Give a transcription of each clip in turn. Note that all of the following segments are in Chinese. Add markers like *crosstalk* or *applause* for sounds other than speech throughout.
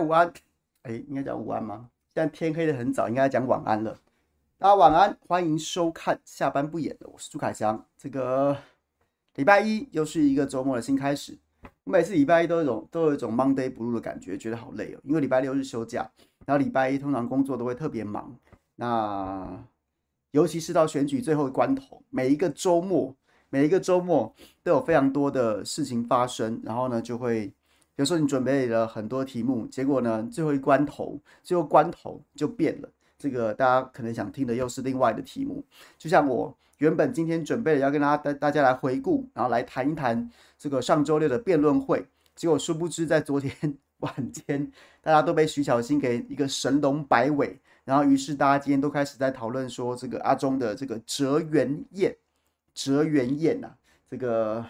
午安，哎，应该讲午安吗？现在天黑的很早，应该讲晚安了。大家晚安，欢迎收看下班不演的，我是朱凯翔。这个礼拜一又是一个周末的新开始。我每次礼拜一都有一种都有一种 Monday Blue 的感觉，觉得好累哦，因为礼拜六是休假，然后礼拜一通常工作都会特别忙。那尤其是到选举最后的关头，每一个周末，每一个周末都有非常多的事情发生，然后呢就会。有时候你准备了很多题目，结果呢，最后一关头，最后关头就变了。这个大家可能想听的又是另外的题目。就像我原本今天准备了要跟大家大大家来回顾，然后来谈一谈这个上周六的辩论会，结果殊不知在昨天晚间，大家都被徐小新给一个神龙摆尾，然后于是大家今天都开始在讨论说这个阿中的这个哲源宴，哲源宴呐，这个，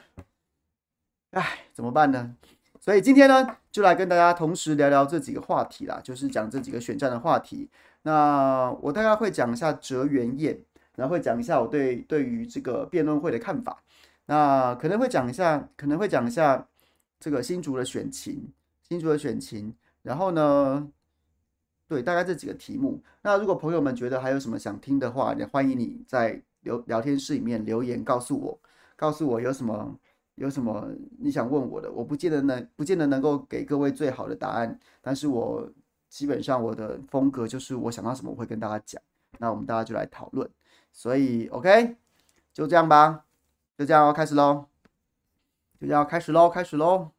哎，怎么办呢？所以今天呢，就来跟大家同时聊聊这几个话题啦，就是讲这几个选战的话题。那我大概会讲一下哲源宴，然后会讲一下我对对于这个辩论会的看法。那可能会讲一下，可能会讲一下这个新竹的选情，新竹的选情。然后呢，对，大概这几个题目。那如果朋友们觉得还有什么想听的话，也欢迎你在聊聊天室里面留言告诉我，告诉我有什么。有什么你想问我的？我不见得能，不见得能够给各位最好的答案，但是我基本上我的风格就是我想到什么我会跟大家讲，那我们大家就来讨论。所以 OK，就这样吧，就这样哦，开始喽，就这样开始喽，开始喽。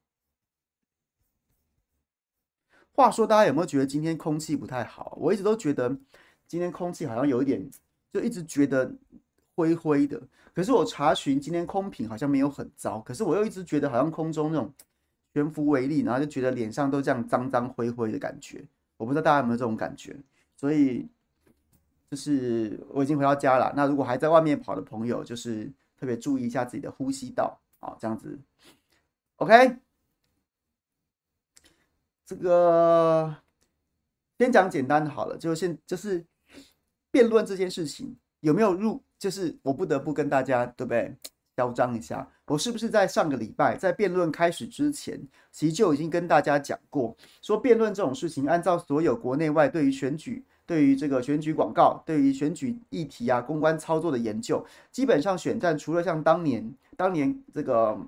话说，大家有没有觉得今天空气不太好？我一直都觉得今天空气好像有一点，就一直觉得。灰灰的，可是我查询今天空品好像没有很糟，可是我又一直觉得好像空中那种悬浮微粒，然后就觉得脸上都这样脏脏灰灰的感觉，我不知道大家有没有这种感觉，所以就是我已经回到家了，那如果还在外面跑的朋友，就是特别注意一下自己的呼吸道啊，这样子，OK，这个先讲简单的好了，就先就是辩论这件事情有没有入。就是我不得不跟大家，对不对？嚣张一下，我是不是在上个礼拜在辩论开始之前，其实就已经跟大家讲过，说辩论这种事情，按照所有国内外对于选举、对于这个选举广告、对于选举议题啊、公关操作的研究，基本上选战除了像当年、当年这个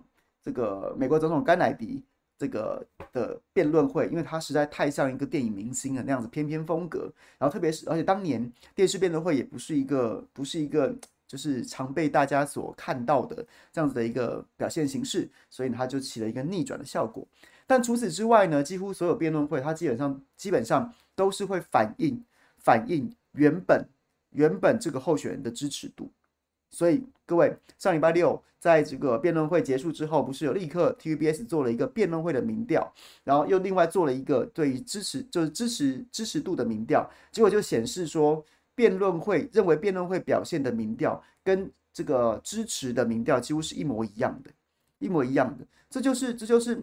这个美国总统甘乃迪。这个的辩论会，因为他实在太像一个电影明星的那样子翩翩风格，然后特别是而且当年电视辩论会也不是一个不是一个就是常被大家所看到的这样子的一个表现形式，所以它就起了一个逆转的效果。但除此之外呢，几乎所有辩论会它基本上基本上都是会反映反映原本原本这个候选人的支持度。所以各位，上礼拜六在这个辩论会结束之后，不是有立刻 TVBS 做了一个辩论会的民调，然后又另外做了一个对于支持就是支持支持度的民调，结果就显示说，辩论会认为辩论会表现的民调跟这个支持的民调几乎是一模一样的，一模一样的，这就是这就是。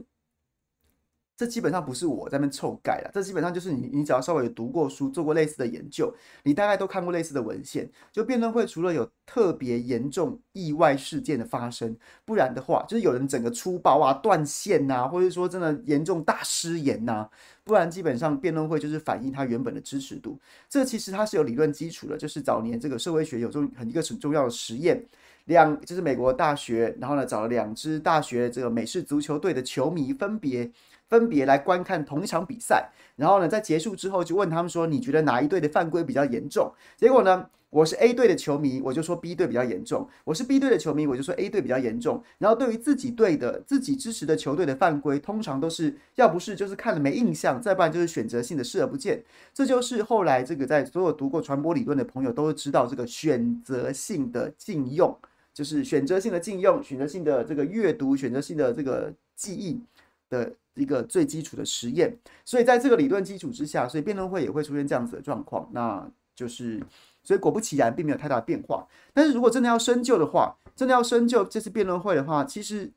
这基本上不是我在那边臭盖了，这基本上就是你，你只要稍微有读过书、做过类似的研究，你大概都看过类似的文献。就辩论会除了有特别严重意外事件的发生，不然的话，就是有人整个粗暴啊、断线呐、或者说真的严重大失言呐、不然基本上辩论会就是反映它原本的支持度。这其实它是有理论基础的，就是早年这个社会学有重很一个很重要的实验，两就是美国大学，然后呢找了两支大学这个美式足球队的球迷分别。分别来观看同一场比赛，然后呢，在结束之后就问他们说：“你觉得哪一队的犯规比较严重？”结果呢，我是 A 队的球迷，我就说 B 队比较严重；我是 B 队的球迷，我就说 A 队比较严重。然后对于自己队的、自己支持的球队的犯规，通常都是要不是就是看了没印象，再不然就是选择性的视而不见。这就是后来这个在所有读过传播理论的朋友都知道，这个选择性的禁用，就是选择性的禁用、选择性的这个阅读、选择性的这个记忆的。一个最基础的实验，所以在这个理论基础之下，所以辩论会也会出现这样子的状况，那就是，所以果不其然，并没有太大的变化。但是如果真的要深究的话，真的要深究这次辩论会的话，其实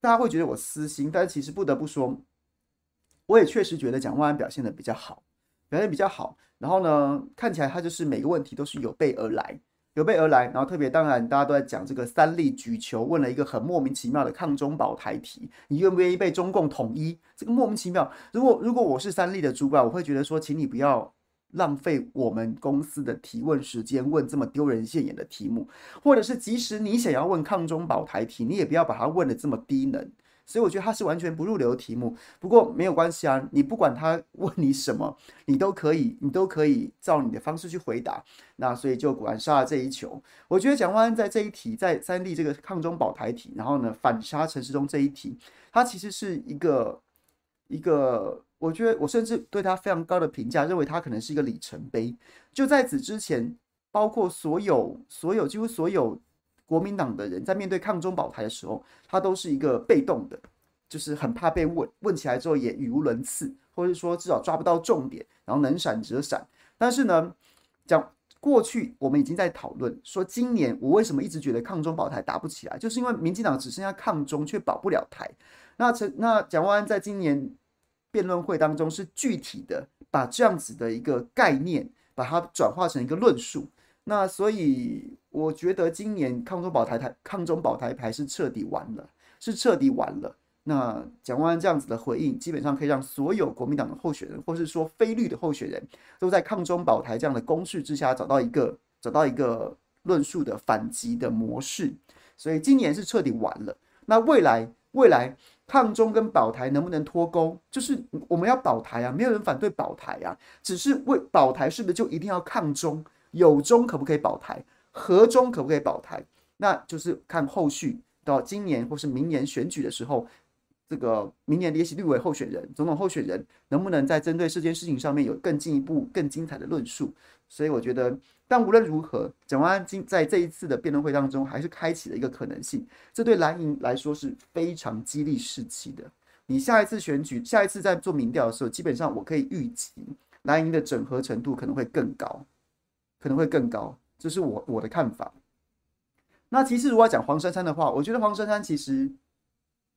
大家会觉得我私心，但是其实不得不说，我也确实觉得蒋万安表现的比较好，表现比较好。然后呢，看起来他就是每个问题都是有备而来，有备而来，然后特别当然大家都在讲这个三立举球问了一个很莫名其妙的抗中保台题，你愿不愿意被中共统一？这个莫名其妙。如果如果我是三立的主管，我会觉得说，请你不要浪费我们公司的提问时间，问这么丢人现眼的题目，或者是即使你想要问抗中保台题，你也不要把它问的这么低能。所以我觉得它是完全不入流的题目，不过没有关系啊，你不管他问你什么，你都可以，你都可以照你的方式去回答。那所以就果然杀了这一球。我觉得蒋万安在这一题，在三立这个抗中保台题，然后呢反杀陈时中这一题，他其实是一个一个，我觉得我甚至对他非常高的评价，认为他可能是一个里程碑。就在此之前，包括所有所有几乎所有。国民党的人在面对抗中保台的时候，他都是一个被动的，就是很怕被问，问起来之后也语无伦次，或者说至少抓不到重点，然后能闪则闪。但是呢，讲过去我们已经在讨论说，今年我为什么一直觉得抗中保台打不起来，就是因为民进党只剩下抗中却保不了台。那陈那蒋万安在今年辩论会当中是具体的把这样子的一个概念，把它转化成一个论述。那所以我觉得今年抗中保台台抗中保台牌是彻底完了，是彻底完了。那蒋万安这样子的回应，基本上可以让所有国民党的候选人，或是说非绿的候选人，都在抗中保台这样的攻势之下，找到一个找到一个论述的反击的模式。所以今年是彻底完了。那未来未来抗中跟保台能不能脱钩？就是我们要保台啊，没有人反对保台啊，只是为保台是不是就一定要抗中？有中可不可以保台？和中可不可以保台？那就是看后续到今年或是明年选举的时候，这个明年的立委候选人、总统候选人能不能在针对这件事情上面有更进一步、更精彩的论述？所以我觉得，但无论如何，蒋万安今在这一次的辩论会当中，还是开启了一个可能性。这对蓝营来说是非常激励士气的。你下一次选举、下一次在做民调的时候，基本上我可以预期蓝营的整合程度可能会更高。可能会更高，这是我我的看法。那其实如果讲黄珊珊的话，我觉得黄珊珊其实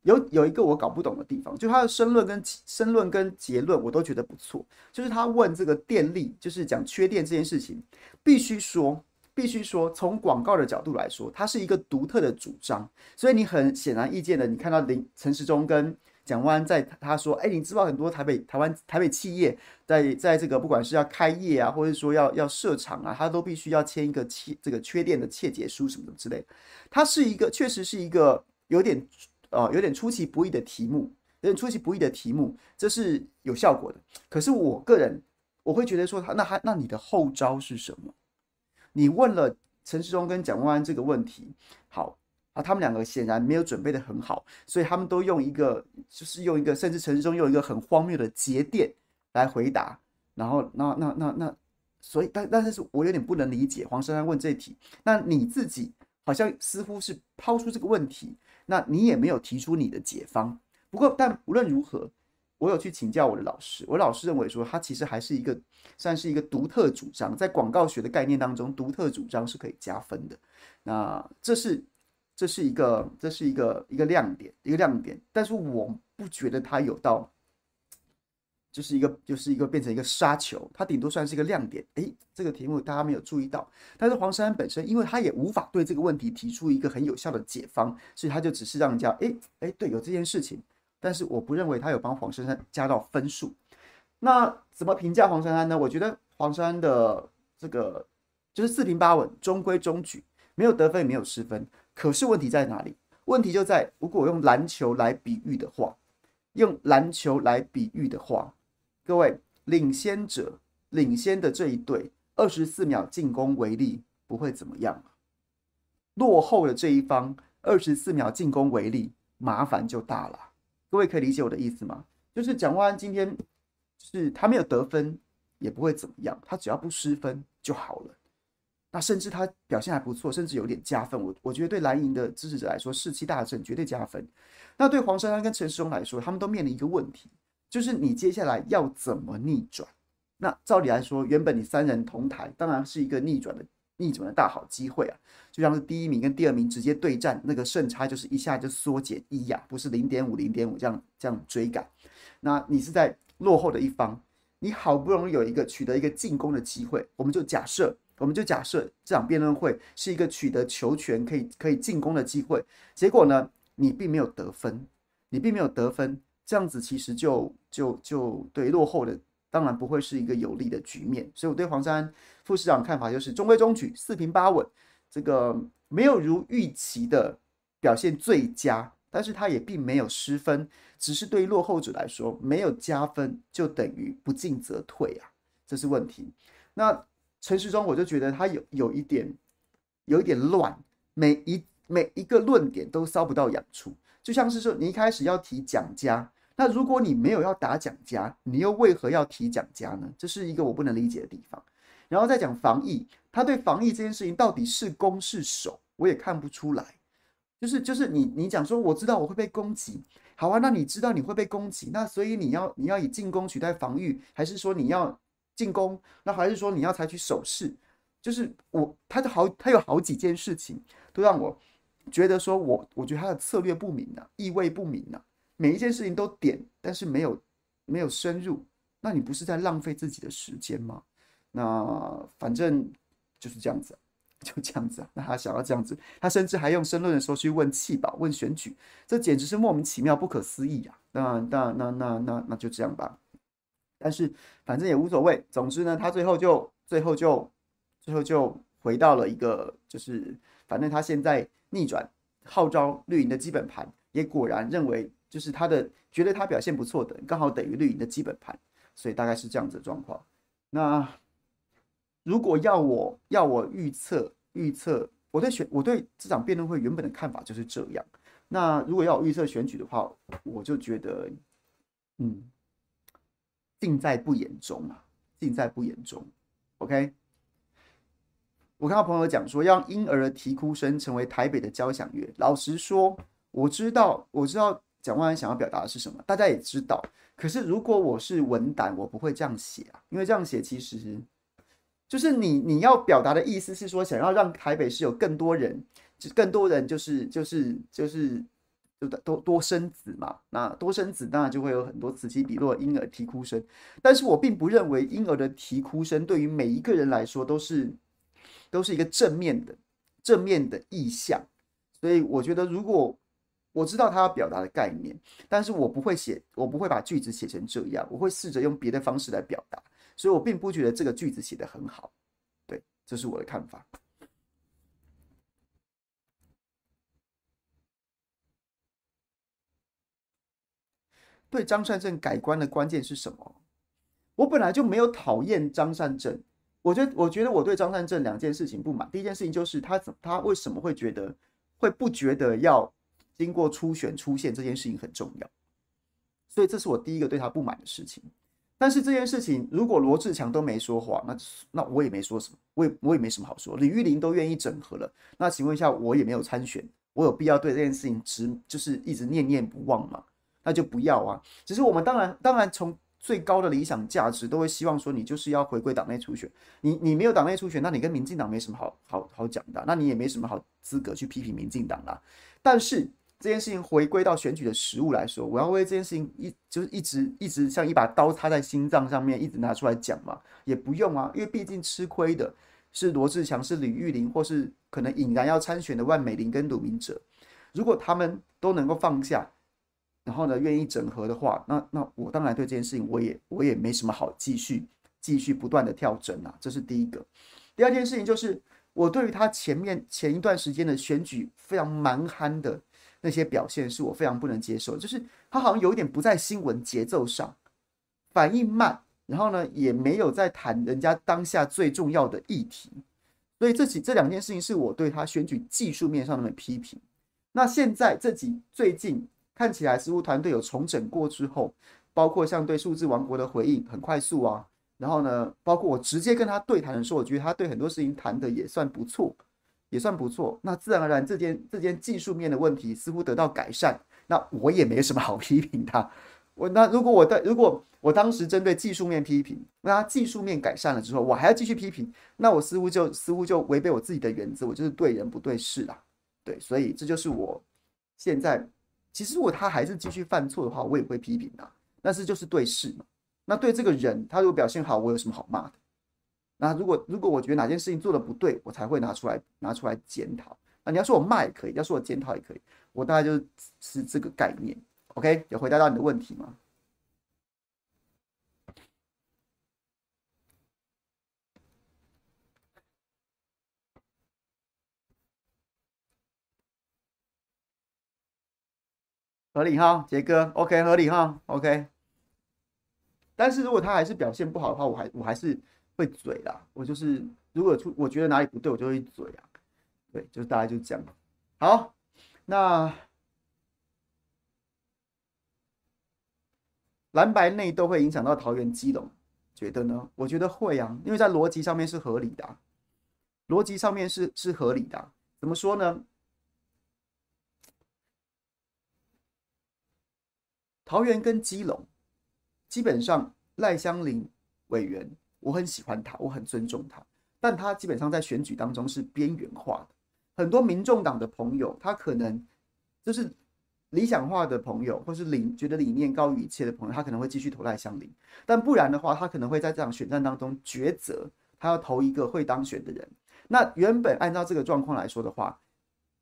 有有一个我搞不懂的地方，就他的申论跟申论跟结论我都觉得不错。就是他问这个电力，就是讲缺电这件事情，必须说必须说，从广告的角度来说，它是一个独特的主张。所以你很显然易见的，你看到林陈时中跟。蒋万安在他说：“哎，你知道很多台北、台湾、台北企业在在这个不管是要开业啊，或者说要要设厂啊，他都必须要签一个切这个缺电的切结书什么什么之类的。它是一个确实是一个有点呃有点出其不意的题目，有点出其不意的题目，这是有效果的。可是我个人我会觉得说他，那还那你的后招是什么？你问了陈时中跟蒋万安这个问题，好。”啊，他们两个显然没有准备的很好，所以他们都用一个，就是用一个，甚至陈时中用一个很荒谬的节点来回答。然后，那那那那，所以，但但是，我有点不能理解黄珊珊问这题。那你自己好像似乎是抛出这个问题，那你也没有提出你的解方。不过，但无论如何，我有去请教我的老师，我老师认为说，他其实还是一个算是一个独特主张，在广告学的概念当中，独特主张是可以加分的。那这是。这是一个，这是一个一个亮点，一个亮点。但是我不觉得它有到，就是一个，就是一个变成一个杀球，它顶多算是一个亮点。诶，这个题目大家没有注意到。但是黄珊珊本身，因为他也无法对这个问题提出一个很有效的解方，所以他就只是让人家，诶诶，对，有这件事情。但是我不认为他有帮黄珊珊加到分数。那怎么评价黄珊珊呢？我觉得黄珊珊的这个就是四平八稳，中规中矩，没有得分，也没有失分。可是问题在哪里？问题就在，如果用篮球来比喻的话，用篮球来比喻的话，各位领先者领先的这一队，二十四秒进攻为例，不会怎么样。落后的这一方，二十四秒进攻为例，麻烦就大了。各位可以理解我的意思吗？就是蒋万安今天是他没有得分，也不会怎么样，他只要不失分就好了。那甚至他表现还不错，甚至有点加分。我我觉得对蓝营的支持者来说，士气大振，绝对加分。那对黄珊珊跟陈时中来说，他们都面临一个问题，就是你接下来要怎么逆转？那照理来说，原本你三人同台，当然是一个逆转的逆转的大好机会啊。就像是第一名跟第二名直接对战，那个胜差就是一下就缩减一呀，不是零点五零点五这样这样追赶。那你是在落后的一方，你好不容易有一个取得一个进攻的机会，我们就假设。我们就假设这场辩论会是一个取得球权可以可以进攻的机会，结果呢，你并没有得分，你并没有得分，这样子其实就就就对落后的当然不会是一个有利的局面。所以我对黄山副市长看法就是中规中矩，四平八稳，这个没有如预期的表现最佳。但是他也并没有失分，只是对于落后者来说，没有加分就等于不进则退啊，这是问题。那陈时中我就觉得他有有一点，有一点乱，每一每一个论点都烧不到痒处，就像是说你一开始要提蒋家，那如果你没有要打蒋家，你又为何要提蒋家呢？这是一个我不能理解的地方。然后再讲防疫，他对防疫这件事情到底是攻是守，我也看不出来。就是就是你你讲说我知道我会被攻击，好啊，那你知道你会被攻击，那所以你要你要以进攻取代防御，还是说你要进攻，那还是说你要采取守势？就是我他的好他有好几件事情都让我觉得说我我觉得他的策略不明啊，意味不明啊，每一件事情都点，但是没有没有深入，那你不是在浪费自己的时间吗？那反正就是这样子。*laughs* 就这样子啊，那他想要这样子，他甚至还用申论的时候去问弃保、问选举，这简直是莫名其妙、不可思议啊！那那那那那那就这样吧。但是反正也无所谓，总之呢，他最后就最后就最后就回到了一个，就是反正他现在逆转号召绿营的基本盘，也果然认为就是他的觉得他表现不错的，刚好等于绿营的基本盘，所以大概是这样子的状况。那。如果要我要我预测预测，我对选我对这场辩论会原本的看法就是这样。那如果要我预测选举的话，我就觉得，嗯，尽在不言中啊，尽在不言中。OK，我看到朋友讲说，让婴儿的啼哭声成为台北的交响乐。老实说，我知道我知道蒋万安想要表达的是什么，大家也知道。可是如果我是文胆，我不会这样写啊，因为这样写其实。就是你你要表达的意思是说，想要让台北市有更多人，就更多人就是就是就是就多多生子嘛。那多生子当然就会有很多此起彼落的婴儿啼哭声。但是我并不认为婴儿的啼哭声对于每一个人来说都是都是一个正面的正面的意象。所以我觉得，如果我知道他要表达的概念，但是我不会写，我不会把句子写成这样，我会试着用别的方式来表达。所以我并不觉得这个句子写得很好，对，这是我的看法。对张善政改观的关键是什么？我本来就没有讨厌张善政，我觉得，我觉得我对张善政两件事情不满。第一件事情就是他怎他为什么会觉得会不觉得要经过初选出现这件事情很重要？所以这是我第一个对他不满的事情。但是这件事情，如果罗志强都没说话，那那我也没说什么，我也我也没什么好说。李玉玲都愿意整合了，那请问一下，我也没有参选，我有必要对这件事情直就是一直念念不忘吗？那就不要啊。只是我们当然当然从最高的理想价值，都会希望说你就是要回归党内初选。你你没有党内初选，那你跟民进党没什么好好好讲的，那你也没什么好资格去批评民进党啦。但是。这件事情回归到选举的实务来说，我要为这件事情一就是一直一直像一把刀插在心脏上面，一直拿出来讲嘛，也不用啊，因为毕竟吃亏的是罗志强、是吕玉玲，或是可能引然要参选的万美玲跟鲁明哲。如果他们都能够放下，然后呢，愿意整合的话，那那我当然对这件事情我也我也没什么好继续继续不断的跳针啊，这是第一个。第二件事情就是我对于他前面前一段时间的选举非常蛮憨的。那些表现是我非常不能接受，就是他好像有一点不在新闻节奏上，反应慢，然后呢也没有在谈人家当下最重要的议题，所以这几这两件事情是我对他选举技术面上的批评。那现在这几最近看起来似乎团队有重整过之后，包括像对数字王国的回应很快速啊，然后呢，包括我直接跟他对谈的时候，我觉得他对很多事情谈的也算不错。也算不错，那自然而然这件这件技术面的问题似乎得到改善，那我也没什么好批评他。我那如果我的如果我当时针对技术面批评，那他技术面改善了之后，我还要继续批评，那我似乎就似乎就违背我自己的原则，我就是对人不对事啦。对，所以这就是我现在其实如果他还是继续犯错的话，我也会批评他，但是就是对事嘛。那对这个人，他如果表现好，我有什么好骂的？那如果如果我觉得哪件事情做的不对，我才会拿出来拿出来检讨。那你要说我骂也可以，要说我检讨也可以，我大概就是这个概念。OK，有回答到你的问题吗？合理哈，杰哥，OK，合理哈，OK。但是如果他还是表现不好的话，我还我还是会嘴啦。我就是如果出我觉得哪里不对，我就会嘴啊。对，就大概就这样。好，那蓝白内斗会影响到桃园基隆，觉得呢？我觉得会啊，因为在逻辑上面是合理的，逻辑上面是是合理的。怎么说呢？桃园跟基隆，基本上赖香林委员，我很喜欢他，我很尊重他，但他基本上在选举当中是边缘化的。很多民众党的朋友，他可能就是理想化的朋友，或是理觉得理念高于一切的朋友，他可能会继续投赖香林，但不然的话，他可能会在这场选战当中抉择，他要投一个会当选的人。那原本按照这个状况来说的话，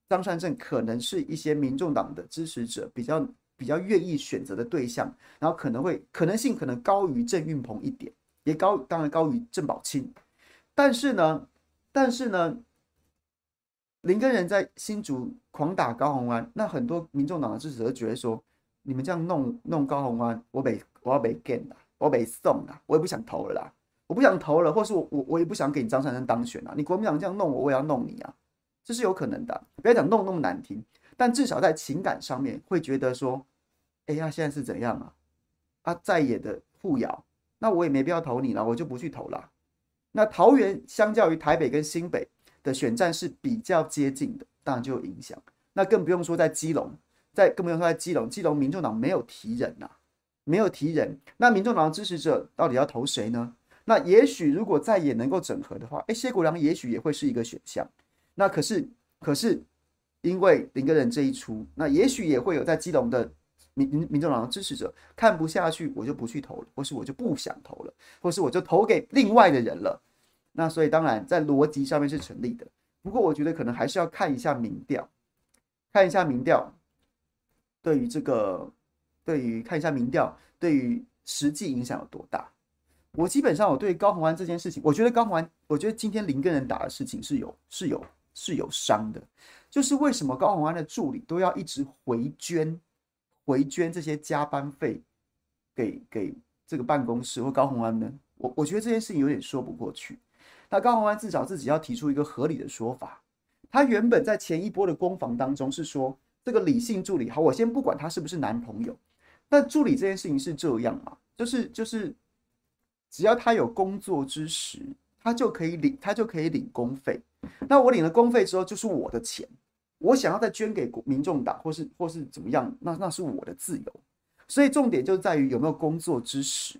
张善政可能是一些民众党的支持者比较。比较愿意选择的对象，然后可能会可能性可能高于郑运鹏一点，也高当然高于郑宝清，但是呢，但是呢，林根仁在新竹狂打高虹安，那很多民众党的支持者觉得说，你们这样弄弄高虹安，我被我要被 gain，我被送了，我也不想投了啦，我不想投了，或是我我我也不想给你张善政当选啊，你国民党这样弄我，我也要弄你啊，这是有可能的，不要讲弄那么难听。但至少在情感上面会觉得说，哎呀，现在是怎样啊？啊，在野的互咬，那我也没必要投你了，我就不去投了。那桃园相较于台北跟新北的选战是比较接近的，当然就有影响。那更不用说在基隆，在更不用说在基隆，基隆民众党没有提人呐、没有提人。那民众党的支持者到底要投谁呢？那也许如果在野能够整合的话，哎，谢国梁也许也会是一个选项。那可是，可是。因为林耕仁这一出，那也许也会有在基隆的民民民众党的支持者看不下去，我就不去投了，或是我就不想投了，或是我就投给另外的人了。那所以当然在逻辑上面是成立的，不过我觉得可能还是要看一下民调，看一下民调对于这个，对于看一下民调对于实际影响有多大。我基本上我对高虹安这件事情，我觉得高虹安，我觉得今天林耕仁打的事情是有是有是有伤的。就是为什么高虹安的助理都要一直回捐，回捐这些加班费给给这个办公室或高虹安呢？我我觉得这件事情有点说不过去。那高虹安至少自己要提出一个合理的说法。他原本在前一波的攻防当中是说，这个李姓助理，好，我先不管他是不是男朋友，但助理这件事情是这样嘛？就是就是，只要他有工作之时，他就可以领，他就可以领工费。那我领了工费之后，就是我的钱，我想要再捐给民众党，或是或是怎么样，那那是我的自由。所以重点就在于有没有工作之实。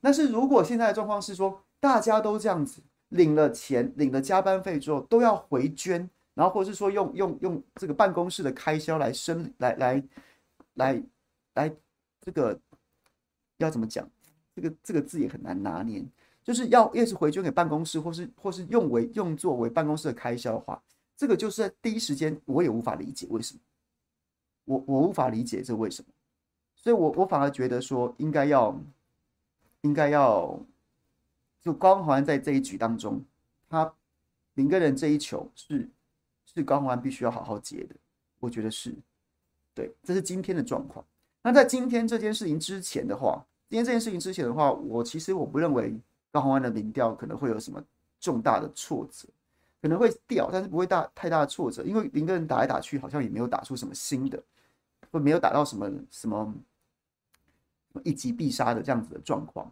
但是如果现在的状况是说，大家都这样子领了钱，领了加班费之后都要回捐，然后或是说用用用这个办公室的开销来生来来来来这个要怎么讲？这个这个字也很难拿捏。就是要越是回捐给办公室，或是或是用为用作为办公室的开销的话，这个就是在第一时间我也无法理解为什么，我我无法理解这为什么，所以我我反而觉得说应该要应该要就高宏安在这一局当中，他林耕仁这一球是是高宏安必须要好好接的，我觉得是对，这是今天的状况。那在今天这件事情之前的话，今天这件事情之前的话，我其实我不认为。高宏安的民调可能会有什么重大的挫折，可能会掉，但是不会大太大的挫折，因为林耕仁打来打去，好像也没有打出什么新的，或没有打到什么什么一击必杀的这样子的状况，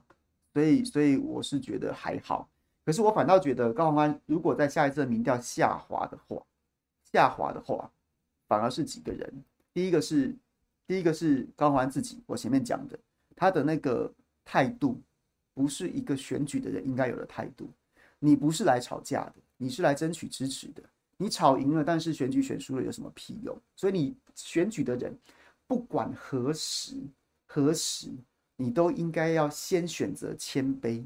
所以所以我是觉得还好。可是我反倒觉得高虹安如果在下一次的民调下滑的话，下滑的话，反而是几个人，第一个是第一个是高虹安自己，我前面讲的他的那个态度。不是一个选举的人应该有的态度。你不是来吵架的，你是来争取支持的。你吵赢了，但是选举选输了有什么屁用？所以你选举的人，不管何时何时，你都应该要先选择谦卑。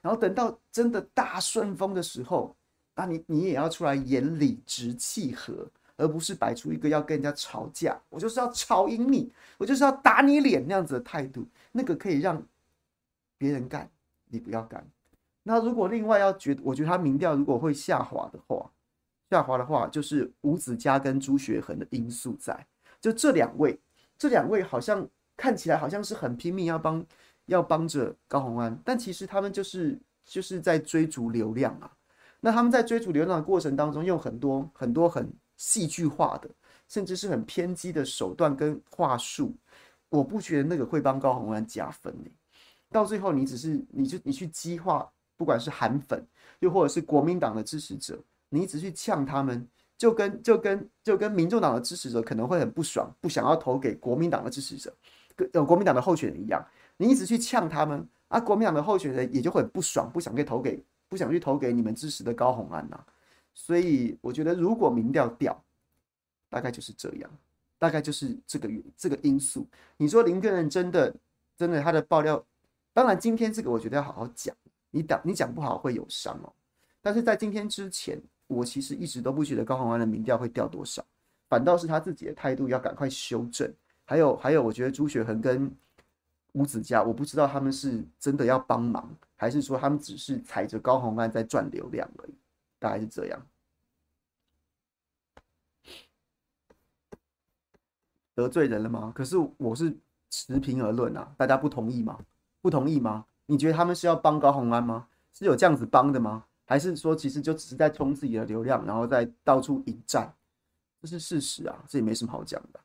然后等到真的大顺风的时候，那你你也要出来演理直气和，而不是摆出一个要跟人家吵架，我就是要吵赢你，我就是要打你脸那样子的态度，那个可以让别人干，你不要干。那如果另外要觉，我觉得他民调如果会下滑的话，下滑的话就是吴子嘉跟朱学恒的因素在，就这两位，这两位好像看起来好像是很拼命要帮要帮着高宏安，但其实他们就是就是在追逐流量啊。那他们在追逐流量的过程当中，用很多很多很戏剧化的，甚至是很偏激的手段跟话术，我不觉得那个会帮高宏安加分呢。到最后，你只是你就你去激化，不管是韩粉，又或者是国民党的支持者，你一直去呛他们，就跟就跟就跟民众党的支持者可能会很不爽，不想要投给国民党的支持者，跟呃国民党的候选人一样，你一直去呛他们啊，国民党的候选人也就会很不爽，不想去投给不想去投给你们支持的高虹安呐。所以我觉得，如果民调掉，大概就是这样，大概就是这个这个因素。你说林根仁真的真的他的爆料，当然今天这个我觉得要好好讲，你讲你讲不好会有伤哦。但是在今天之前，我其实一直都不觉得高虹安的民调会掉多少，反倒是他自己的态度要赶快修正。还有还有，我觉得朱雪恒跟吴子嘉，我不知道他们是真的要帮忙，还是说他们只是踩着高虹安在赚流量而已。大概是这样，得罪人了吗？可是我是持平而论啊，大家不同意吗？不同意吗？你觉得他们是要帮高红安吗？是有这样子帮的吗？还是说其实就只是在冲自己的流量，然后再到处引战？这是事实啊，这也没什么好讲的。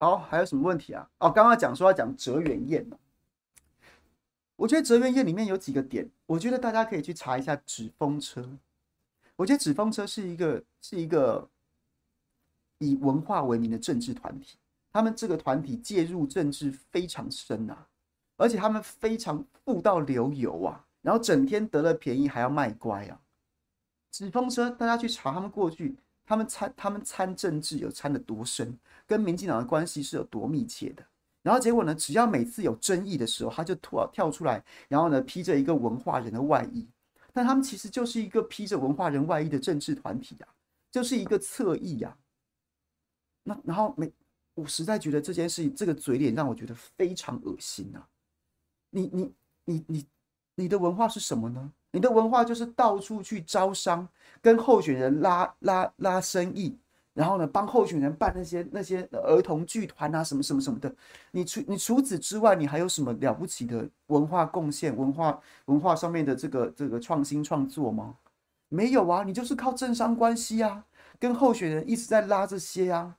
好，还有什么问题啊？哦，刚刚讲说要讲哲元宴，我觉得哲元宴里面有几个点，我觉得大家可以去查一下纸风车。我觉得纸风车是一个是一个以文化为名的政治团体，他们这个团体介入政治非常深啊，而且他们非常富到流油啊，然后整天得了便宜还要卖乖啊。纸风车，大家去查他们过去，他们参他们参政治有参得多深。跟民进党的关系是有多密切的？然后结果呢？只要每次有争议的时候，他就突然跳出来，然后呢，披着一个文化人的外衣。但他们其实就是一个披着文化人外衣的政治团体呀，就是一个侧翼呀。那然后每，我实在觉得这件事情，这个嘴脸让我觉得非常恶心呐。你你你你你的文化是什么呢？你的文化就是到处去招商，跟候选人拉拉拉生意。然后呢，帮候选人办那些那些儿童剧团啊，什么什么什么的。你除你除此之外，你还有什么了不起的文化贡献、文化文化上面的这个这个创新创作吗？没有啊，你就是靠政商关系啊，跟候选人一直在拉这些啊，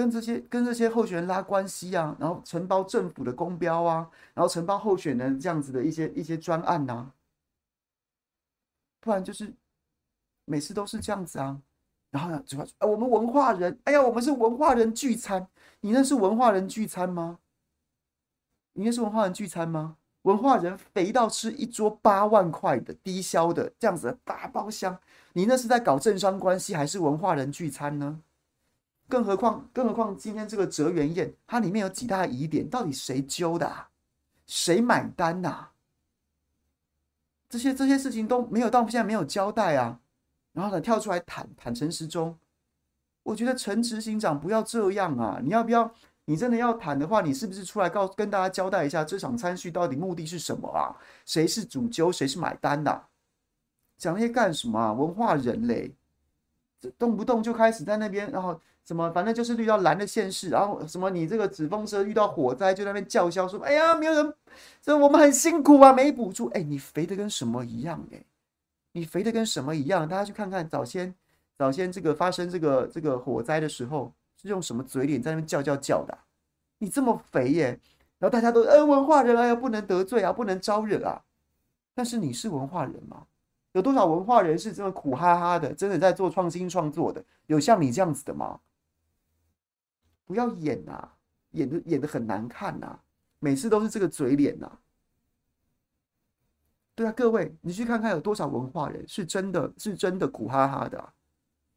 跟这些跟这些候选人拉关系啊，然后承包政府的公标啊，然后承包候选人这样子的一些一些专案呐、不然就是每次都是这样子啊。然后呢，主要说啊，我们文化人，哎呀，我们是文化人聚餐。你那是文化人聚餐吗？你那是文化人聚餐吗？文化人肥到吃一桌八万块的低消的这样子的大包厢，你那是在搞政商关系还是文化人聚餐呢？更何况，更何况今天这个哲元宴，它里面有几大疑点，到底谁揪的啊？谁买单呐？这些这些事情都没有到现在没有交代啊。然后呢，跳出来坦坦诚时中，我觉得陈执行长不要这样啊！你要不要？你真的要谈的话，你是不是出来告跟大家交代一下这场餐叙到底目的是什么啊？谁是主揪，谁是买单的啊？讲那些干什么啊？文化人嘞，动不动就开始在那边，然后什么，反正就是遇到蓝的现世，然后什么你这个纸风车遇到火灾就在那边叫嚣说：“哎呀，没有人，这我们很辛苦啊，没补助。”哎，你肥的跟什么一样哎？你肥的跟什么一样？大家去看看早先，早先这个发生这个这个火灾的时候，是用什么嘴脸在那边叫叫叫的？你这么肥耶，然后大家都呃文化人啊，要不能得罪啊，不能招惹啊。但是你是文化人吗？有多少文化人是这么苦哈哈的，真的在做创新创作的？有像你这样子的吗？不要演啊，演的演的很难看呐、啊，每次都是这个嘴脸呐、啊。对啊，各位，你去看看有多少文化人是真的是真的苦哈哈的、啊，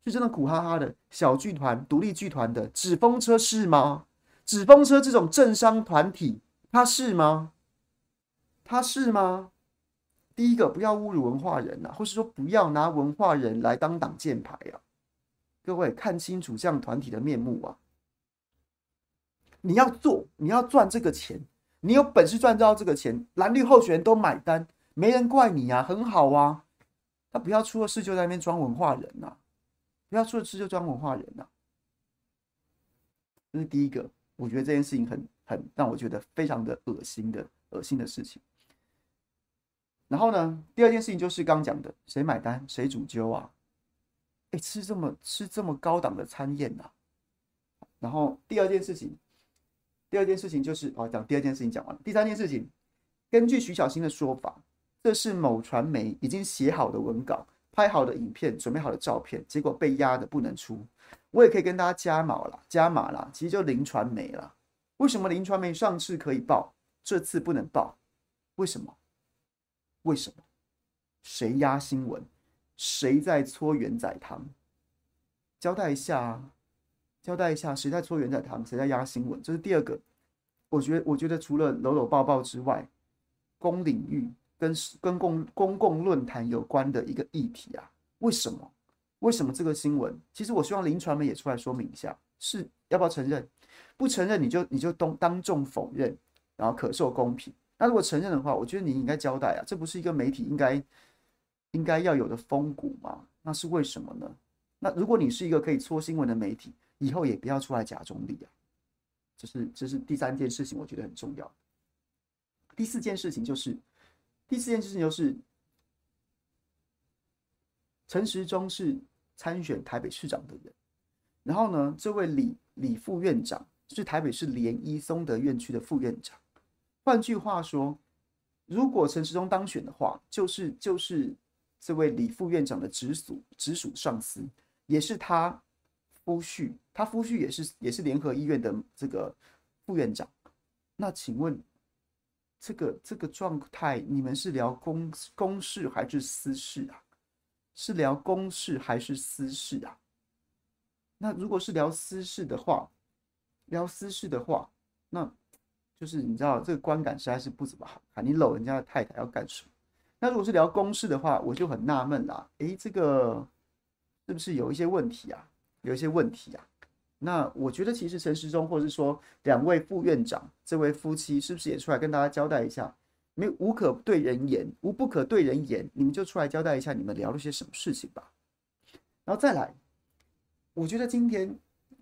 是真的苦哈哈的。小剧团、独立剧团的纸风车是吗？纸风车这种政商团体，他是吗？他是吗？第一个，不要侮辱文化人呐、啊，或是说不要拿文化人来当挡箭牌啊！各位看清楚这样团体的面目啊！你要做，你要赚这个钱，你有本事赚到这个钱，蓝绿候选人都买单，没人怪你啊，很好啊！他不要出了事就在那边装文化人呐、啊，不要出了事就装文化人呐、啊！这是第一个，我觉得这件事情很很让我觉得非常的恶心的恶心的事情。然后呢，第二件事情就是刚讲的，谁买单，谁主揪啊？哎，吃这么吃这么高档的餐宴呐、然后第二件事情，第二件事情就是哦，讲第二件事情讲完了。第三件事情，根据徐小新的说法，这是某传媒已经写好的文稿、拍好的影片、准备好的照片，结果被压的不能出。我也可以跟大家加码了，加码了，其实就林传媒了。为什么林传媒上次可以报，这次不能报？为什么？为什么？谁压新闻？谁在搓圆仔汤？交代一下！交代一下，谁在搓圆仔汤？谁在压新闻？这是第二个。我觉得，我觉得除了搂搂抱抱之外，公领域跟跟公公共论坛有关的一个议题啊，为什么？为什么这个新闻？其实我希望林传媒也出来说明一下，是要不要承认？不承认你就你就当当众否认，然后可受公平。那如果承认的话，我觉得你应该交代啊，这不是一个媒体应该应该要有的风骨吗？那是为什么呢？那如果你是一个可以搓新闻的媒体，以后也不要出来假中立啊。这是这是第三件事情，我觉得很重要。第四件事情就是，第四件事情就是，陈时中是参选台北市长的人，然后呢，这位李李副院长是台北市联医松德院区的副院长。换句话说，如果陈时中当选的话，就是就是这位李副院长的直属直属上司，也是他夫婿，他夫婿也是也是联合医院的这个副院长。那请问，这个这个状态，你们是聊公公事还是私事啊？是聊公事还是私事啊？那如果是聊私事的话，聊私事的话，那。就是你知道这个观感实在是不怎么好看，你搂人家的太太要干什么？那如果是聊公事的话，我就很纳闷啦。诶，这个是不是有一些问题啊？有一些问题啊？那我觉得其实陈时中或者是说两位副院长这位夫妻是不是也出来跟大家交代一下？没无可对人言，无不可对人言，你们就出来交代一下你们聊了些什么事情吧。然后再来，我觉得今天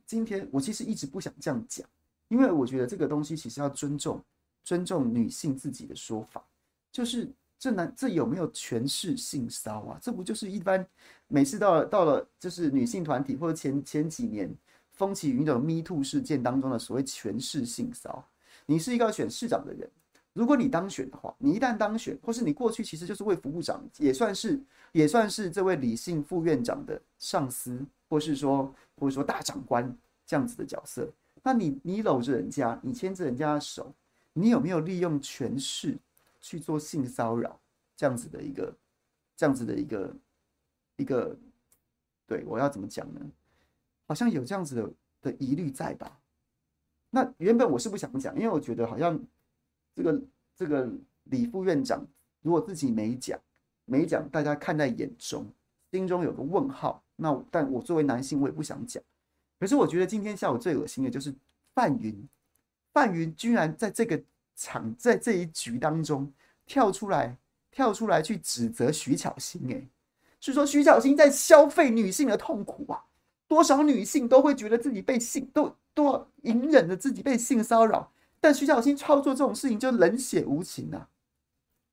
今天我其实一直不想这样讲。因为我觉得这个东西其实要尊重，尊重女性自己的说法，就是这男这有没有权势性骚啊？这不就是一般每次到了到了就是女性团体或者前前几年风起云涌的 Me Too 事件当中的所谓权势性骚？你是一个要选市长的人，如果你当选的话，你一旦当选，或是你过去其实就是卫福部长，也算是也算是这位李姓副院长的上司，或是说或者说大长官这样子的角色。那你你搂着人家，你牵着人家的手，你有没有利用权势去做性骚扰这样子的一个这样子的一个一个？对，我要怎么讲呢？好像有这样子的的疑虑在吧？那原本我是不想讲，因为我觉得好像这个这个李副院长如果自己没讲没讲，大家看在眼中，心中有个问号。那但我作为男性，我也不想讲。可是我觉得今天下午最恶心的就是范云，范云居然在这个场，在这一局当中跳出来，跳出来去指责徐巧芯，哎，是说徐巧芯在消费女性的痛苦啊，多少女性都会觉得自己被性都都隐忍着自己被性骚扰，但徐巧芯操作这种事情就冷血无情啊，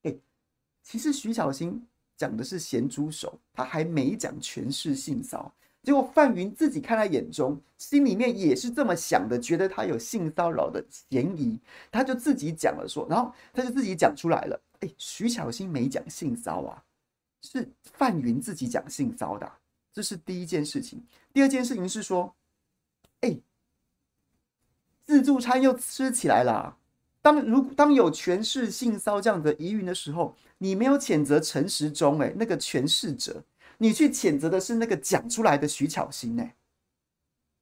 哎，其实徐巧芯讲的是咸猪手，他还没讲全是性骚。结果范云自己看在眼中，心里面也是这么想的，觉得他有性骚扰的嫌疑，他就自己讲了说，然后他就自己讲出来了。哎，徐巧芯没讲性骚啊，是范云自己讲性骚的，这是第一件事情。第二件事情是说，哎，自助餐又吃起来了。当如当有权势性骚这样的疑云的时候，你没有谴责陈时中，哎，那个权势者，你去谴责的是那个讲出来的徐巧芯，哎，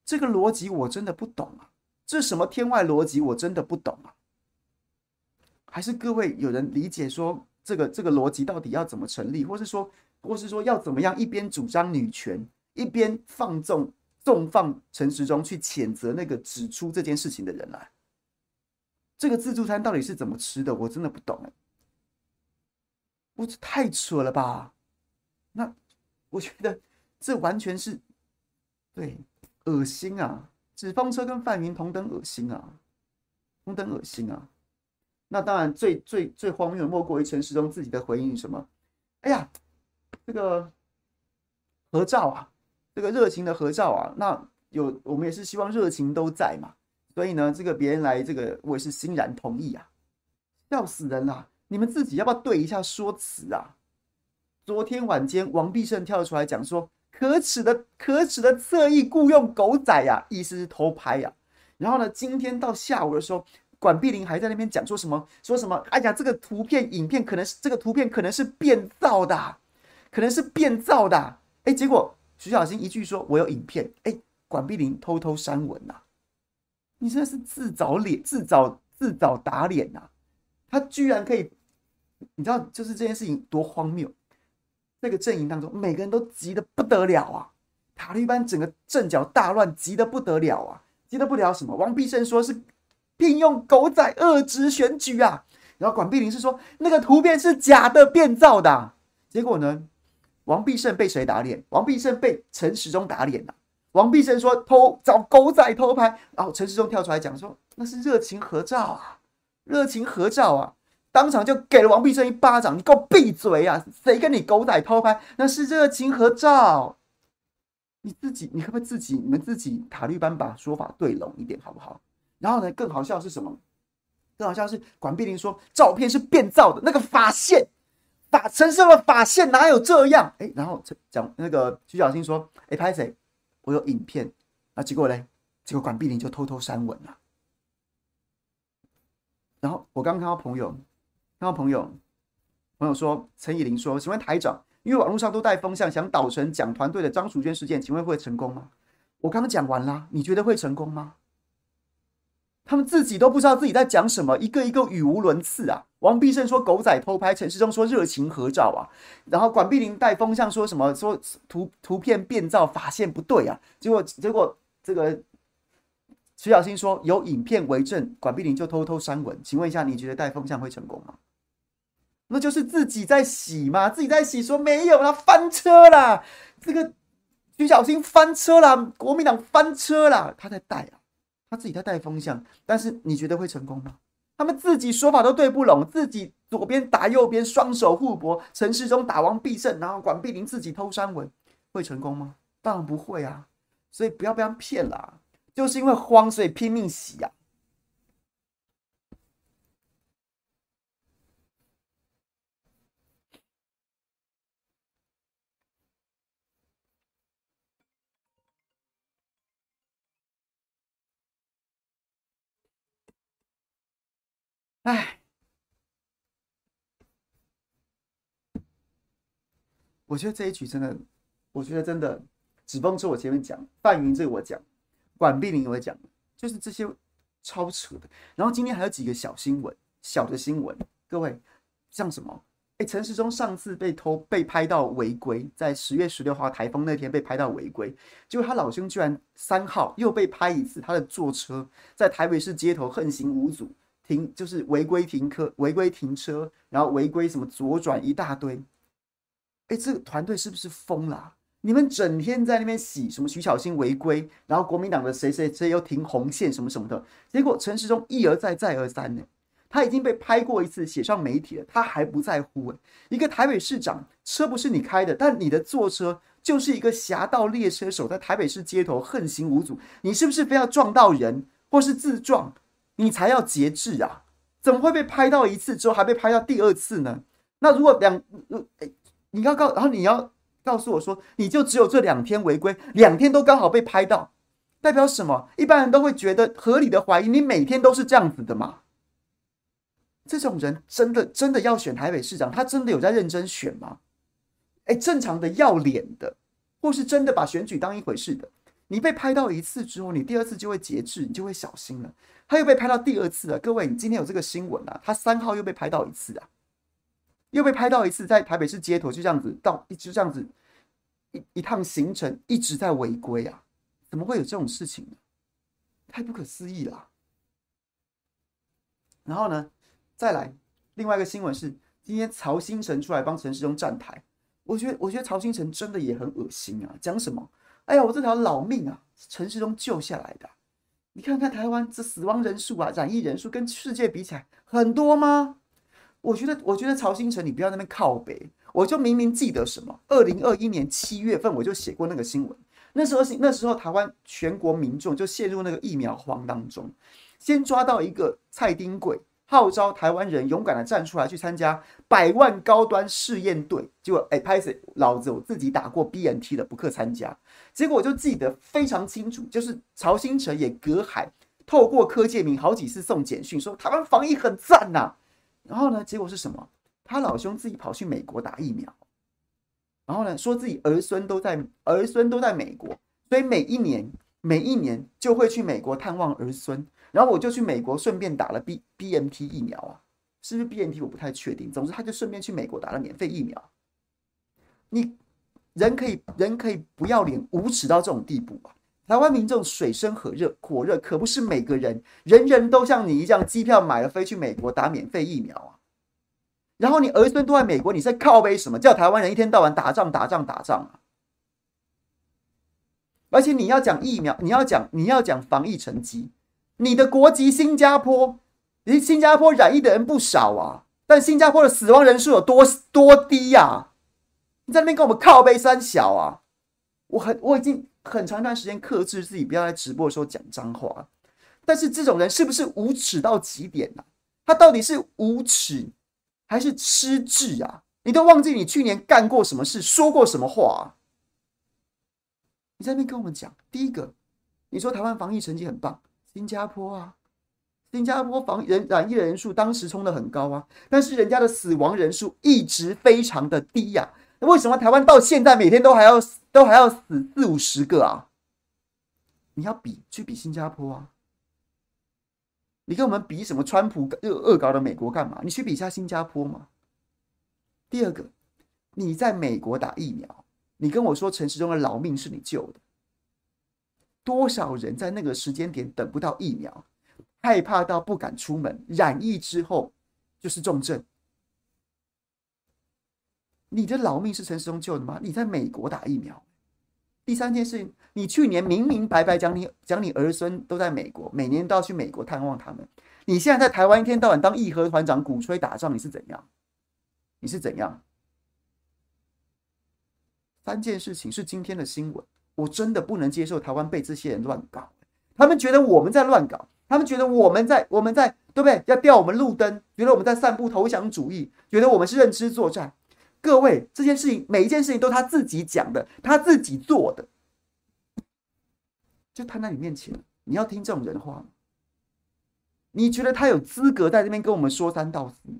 这个逻辑我真的不懂啊，这什么天外逻辑，我真的不懂啊。还是各位有人理解说这个这个逻辑到底要怎么成立，或是说，或是说要怎么样一边主张女权，一边放纵纵放陈时中去谴责那个指出这件事情的人来？这个自助餐到底是怎么吃的？我真的不懂哎，我这太扯了吧？那我觉得这完全是对恶心啊！纸风车跟范云同等恶心啊，同等恶心啊！那当然最最最荒谬莫过于陈时中自己的回应什么？哎呀，这个合照啊，这个热情的合照啊，那有我们也是希望热情都在嘛。所以呢，这个别人来，这个我也是欣然同意啊！笑死人了！你们自己要不要对一下说辞啊？昨天晚间，王必胜跳出来讲说：“可耻的，可耻的侧翼雇佣狗仔呀、！”意思是偷拍呀、然后呢，今天到下午的时候，管碧玲还在那边讲说什么？说什么？哎呀，这个图片、影片可能是这个图片可能是变造的，可能是变造的。哎，结果徐小新一句说：“我有影片。”哎，管碧玲偷偷删文呐、你真的是自找脸，自找自找打脸呐、他居然可以，你知道，就是这件事情多荒谬。那个阵营当中，每个人都急得不得了啊！塔利班整个阵脚大乱，急得不得了啊！急得不了什么？王必胜说是聘用狗仔遏制选举啊，然后管碧玲是说那个图片是假的、变造的、啊。结果呢，王必胜被谁打脸？王必胜被陈时中打脸了、啊。王必胜说偷找狗仔偷拍，然后陈时中跳出来讲说那是热情合照啊，热情合照啊，当场就给了王必胜一巴掌，你给我闭嘴啊！谁跟你狗仔偷拍？那是热情合照，你自己你可不可以自己你们自己塔绿班把说法对拢一点好不好？然后呢，更好笑是什么？更好笑是管碧玲说照片是变造的，那个发线发陈时中的发线哪有这样？哎，然后讲那个徐小新说，哎，拍谁？我有影片，啊，结果嘞，结果管碧玲就偷偷删文了。然后我刚刚看到朋友，看到朋友，朋友说陈以玲说，请问台长，因为网络上都带风向，想导成讲团队的张淑娟事件，请问会成功吗？我刚刚讲完了，你觉得会成功吗？他们自己都不知道自己在讲什么，一个一个语无伦次啊！王必胜说狗仔偷拍，陈世忠说热情合照啊，然后管碧玲带风向说什么说图图片变造发线不对啊，结果结果这个徐小新说有影片为证，管碧玲就偷偷删文。请问一下，你觉得带风向会成功吗？那就是自己在洗嘛，自己在洗，说没有啦，翻车啦，这个徐小新翻车啦，国民党翻车啦，他在带啊。他自己在带风向，但是你觉得会成功吗？他们自己说法都对不拢，自己左边打右边，双手互搏，陈时中打王必胜，然后管碧玲自己偷删文，会成功吗？当然不会啊！所以不要被他们骗了，就是因为慌，所以拼命洗、啊。哎，我觉得这一局真的，我觉得真的，纸风车我前面讲，范云这我讲，管碧玲我讲，就是这些超扯的。然后今天还有几个小新闻，小的新闻，各位像什么？哎，陈时中上次被偷被拍到违规，在十月十六号台风那天被拍到违规，结果他老兄居然三号又被拍一次，他的坐车在台北市街头横行无阻。停就是违规停车，违规停车，然后违规什么左转一大堆。哎，这个团队是不是疯了？你们整天在那边洗什么徐小新违规，然后国民党的谁谁谁又停红线什么什么的，结果陈时中一而再再而三呢，他已经被拍过一次，写上媒体了，他还不在乎。一个台北市长，车不是你开的，但你的坐车就是一个侠盗猎车手，在台北市街头横行无阻，你是不是非要撞到人，或是自撞？你才要节制啊！怎么会被拍到一次之后还被拍到第二次呢？那如果两，你要告，然后你要告诉我说，你就只有这两天违规，两天都刚好被拍到，代表什么？一般人都会觉得合理的怀疑，你每天都是这样子的嘛？这种人真的真的要选台北市长，他真的有在认真选吗？哎，正常的要脸的，或是真的把选举当一回事的，你被拍到一次之后，你第二次就会节制，你就会小心了。他又被拍到第二次了，各位，你今天有这个新闻啊？他三号又被拍到一次啊，又被拍到一次，在台北市街头就这样子到，就这样子一一趟行程一直在违规啊，怎么会有这种事情呢？太不可思议了。然后呢，再来另外一个新闻是，今天曹兴诚出来帮陈世忠站台，我觉得我觉得曹兴诚真的也很恶心啊，讲什么？哎呀，我这条老命啊，陈时中救下来的。你看看台湾这死亡人数啊，染疫人数跟世界比起来很多吗？我觉得，我觉得曹兴诚，你不要在那边靠北。我就明明记得什么，二零二一年七月份我就写过那个新闻。那时候是那时候台湾全国民众就陷入那个疫苗荒当中，先抓到一个蔡丁贵。号召台湾人勇敢的站出来去参加百万高端试验队，结果哎，拍死老子我自己打过 BNT 的不克参加，结果我就记得非常清楚，就是曹新成也隔海透过柯建铭好几次送简讯说台湾防疫很赞呐，然后呢，结果是什么？他老兄自己跑去美国打疫苗，然后呢，说自己儿孙都在儿孙都在美国，所以每一年每一年就会去美国探望儿孙。然后我就去美国，顺便打了 B B M T 疫苗啊，是不是 B M T 我不太确定。总之，他就顺便去美国打了免费疫苗。你人可以人可以不要脸无耻到这种地步啊！台湾民众水深火热，火热可不是每个人人人都像你一样，机票买了飞去美国打免费疫苗啊。然后你儿孙都在美国，你在靠背什么？叫台湾人一天到晚打仗打仗打仗啊！而且你要讲疫苗，你要讲你要讲防疫成绩。你的国籍新加坡，你新加坡染疫的人不少啊，但新加坡的死亡人数有多多低呀、啊？你在那边跟我们靠背三小啊？我很我已经很长一段时间克制自己，不要在直播的时候讲脏话。但是这种人是不是无耻到极点呢、啊？他到底是无耻还是失智啊？你都忘记你去年干过什么事，说过什么话、啊？你在那边跟我们讲，第一个，你说台湾防疫成绩很棒。新加坡啊，新加坡防人染疫的人数当时冲得很高啊，但是人家的死亡人数一直非常的低呀、那为什么台湾到现在每天都还要都还要死四五十个啊？你要比去比新加坡啊？你跟我们比什么？川普恶恶搞的美国干嘛？你去比一下新加坡嘛。第二个，你在美国打疫苗，你跟我说陈时中的老命是你救的。多少人在那个时间点等不到疫苗，害怕到不敢出门，染疫之后就是重症。你的老命是陈时中救的吗？你在美国打疫苗。第三件事，你去年明明白白讲你讲你儿孙都在美国，每年都要去美国探望他们。你现在在台湾一天到晚当义和团长，鼓吹打仗，你是怎样？你是怎样？三件事情是今天的新闻。我真的不能接受台湾被这些人乱搞，他们觉得我们在乱搞，他们觉得我们在我们在对不对？要吊我们路灯，觉得我们在散布投降主义，觉得我们是认知作战。各位，这件事情每一件事情都他自己讲的，他自己做的，就摊在你面前，你要听这种人话吗？你觉得他有资格在这边跟我们说三道四？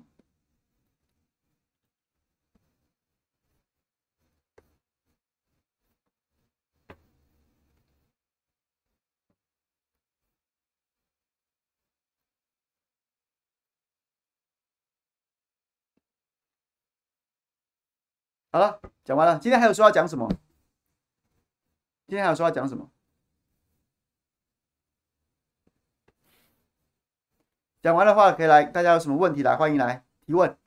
好了，讲完了。今天还有说要讲什么？今天还有说要讲什么？讲完的话，可以来，大家有什么问题来，欢迎来提问。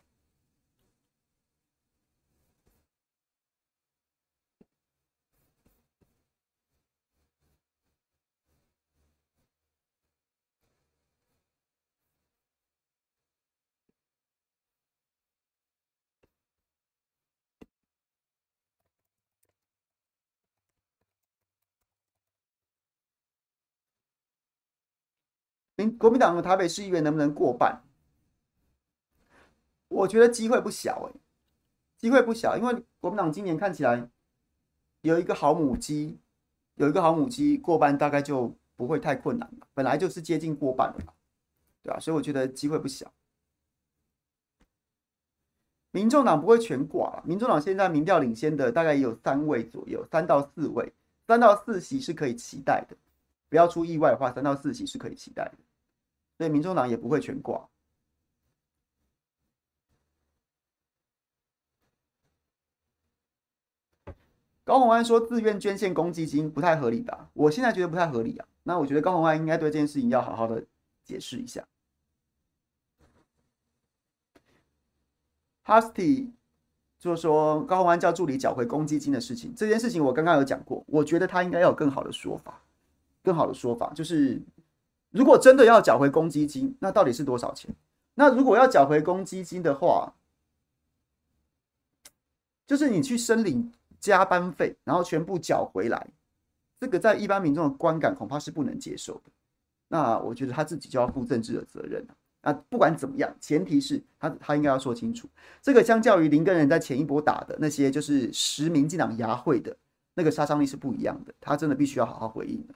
国民党的台北市议员能不能过半？我觉得机会不小哎，机会不小，因为国民党今年看起来有一个好母鸡，有一个好母鸡过半，大概就不会太困难了。本来就是接近过半了，对吧、啊？所以我觉得机会不小。民众党不会全挂，民众党现在民调领先的大概也有三位左右，三到四位，三到四席是可以期待的。不要出意外的话，三到四席是可以期待的。所以民众党也不会全挂。高宏安说自愿捐献公积金不太合理吧？我现在觉得不太合理啊。那我觉得高宏安应该对这件事情要好好的解释一下。Husty 就是说高宏安叫助理缴回公积金的事情，这件事情我刚刚有讲过，我觉得他应该要有更好的说法。更好的说法就是，如果真的要缴回公积金，那到底是多少钱？那如果要缴回公积金的话，就是你去申领加班费，然后全部缴回来，这个在一般民众的观感恐怕是不能接受的。那我觉得他自己就要负政治的责任了。那不管怎么样，前提是他他应该要说清楚，这个相较于林耕仁在前一波打的那些就是实名进党牙会的那个杀伤力是不一样的，他真的必须要好好回应的。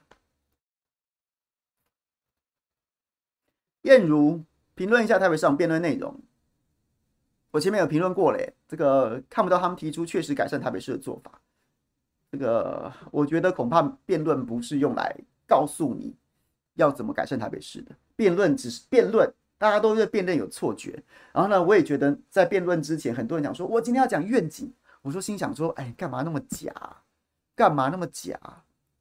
燕如评论一下台北市长辩论内容，我前面有评论过嘞，这个看不到他们提出确实改善台北市的做法，这个我觉得恐怕辩论不是用来告诉你要怎么改善台北市的，辩论只是辩论，大家都对辩论有错觉。然后呢，我也觉得在辩论之前，很多人讲说我今天要讲愿景，我说心想说，哎，干嘛那么假？干嘛那么假？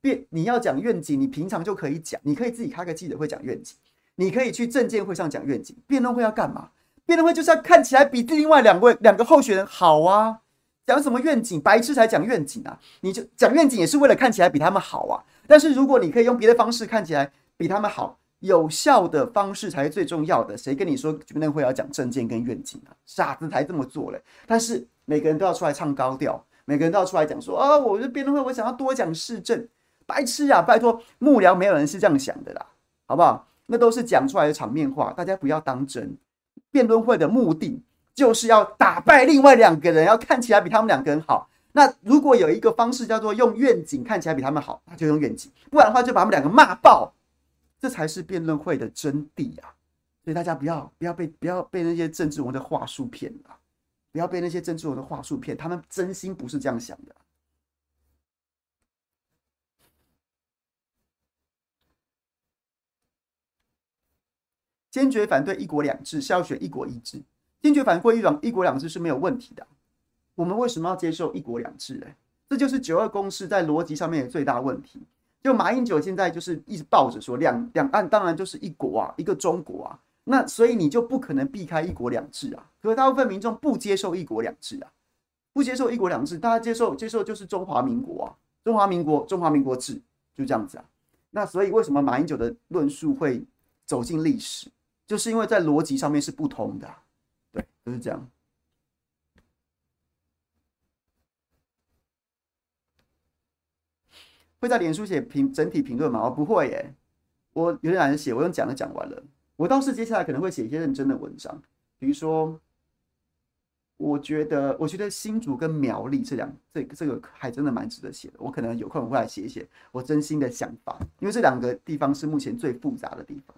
辩你要讲愿景，你平常就可以讲，你可以自己开个记者会讲愿景。你可以去政见会上讲愿景，辩论会要干嘛？辩论会就是要看起来比另外两位两个候选人好啊！讲什么愿景？白痴才讲愿景啊！你就讲愿景也是为了看起来比他们好啊！但是如果你可以用别的方式看起来比他们好，有效的方式才是最重要的。谁跟你说辩论会要讲政见跟愿景啊？傻子才这么做嘞！但是每个人都要出来唱高调，每个人都要出来讲说啊，我这辩论会我想要多讲市政，白痴啊！拜托幕僚，没有人是这样想的啦，好不好？那都是讲出来的场面话，大家不要当真。辩论会的目的就是要打败另外两个人，要看起来比他们两个人好。那如果有一个方式叫做用愿景看起来比他们好，那就用愿景；不然的话，就把他们两个骂爆。这才是辩论会的真谛啊！所以大家不要不要被不要被那些政治人的话术骗了，不要被那些政治人的话术骗，他们真心不是这样想的。坚决反对一国两制是要选一国一制，坚决反对一党一国两制是没有问题的。我们为什么要接受一国两制呢？这就是九二共识在逻辑上面的最大问题。就马英九现在就是一直抱着说两两岸当然就是一国啊，一个中国啊，那所以你就不可能避开一国两制啊。可是大部分民众不接受一国两制啊，不接受一国两制，大家接受接受就是中华民国啊，中华民国中华民国制就这样子啊。那所以为什么马英九的论述会走进历史？就是因为在逻辑上面是不同的，对，就是这样。会在脸书写评整体评论吗？我不会耶，我有点懒得写，我用讲的讲完了。我倒是接下来可能会写一些认真的文章，比如说，我觉得，我觉得新竹跟苗栗这两这这个还真的蛮值得写的。我可能有空会来写一写我真心的想法，因为这两个地方是目前最复杂的地方。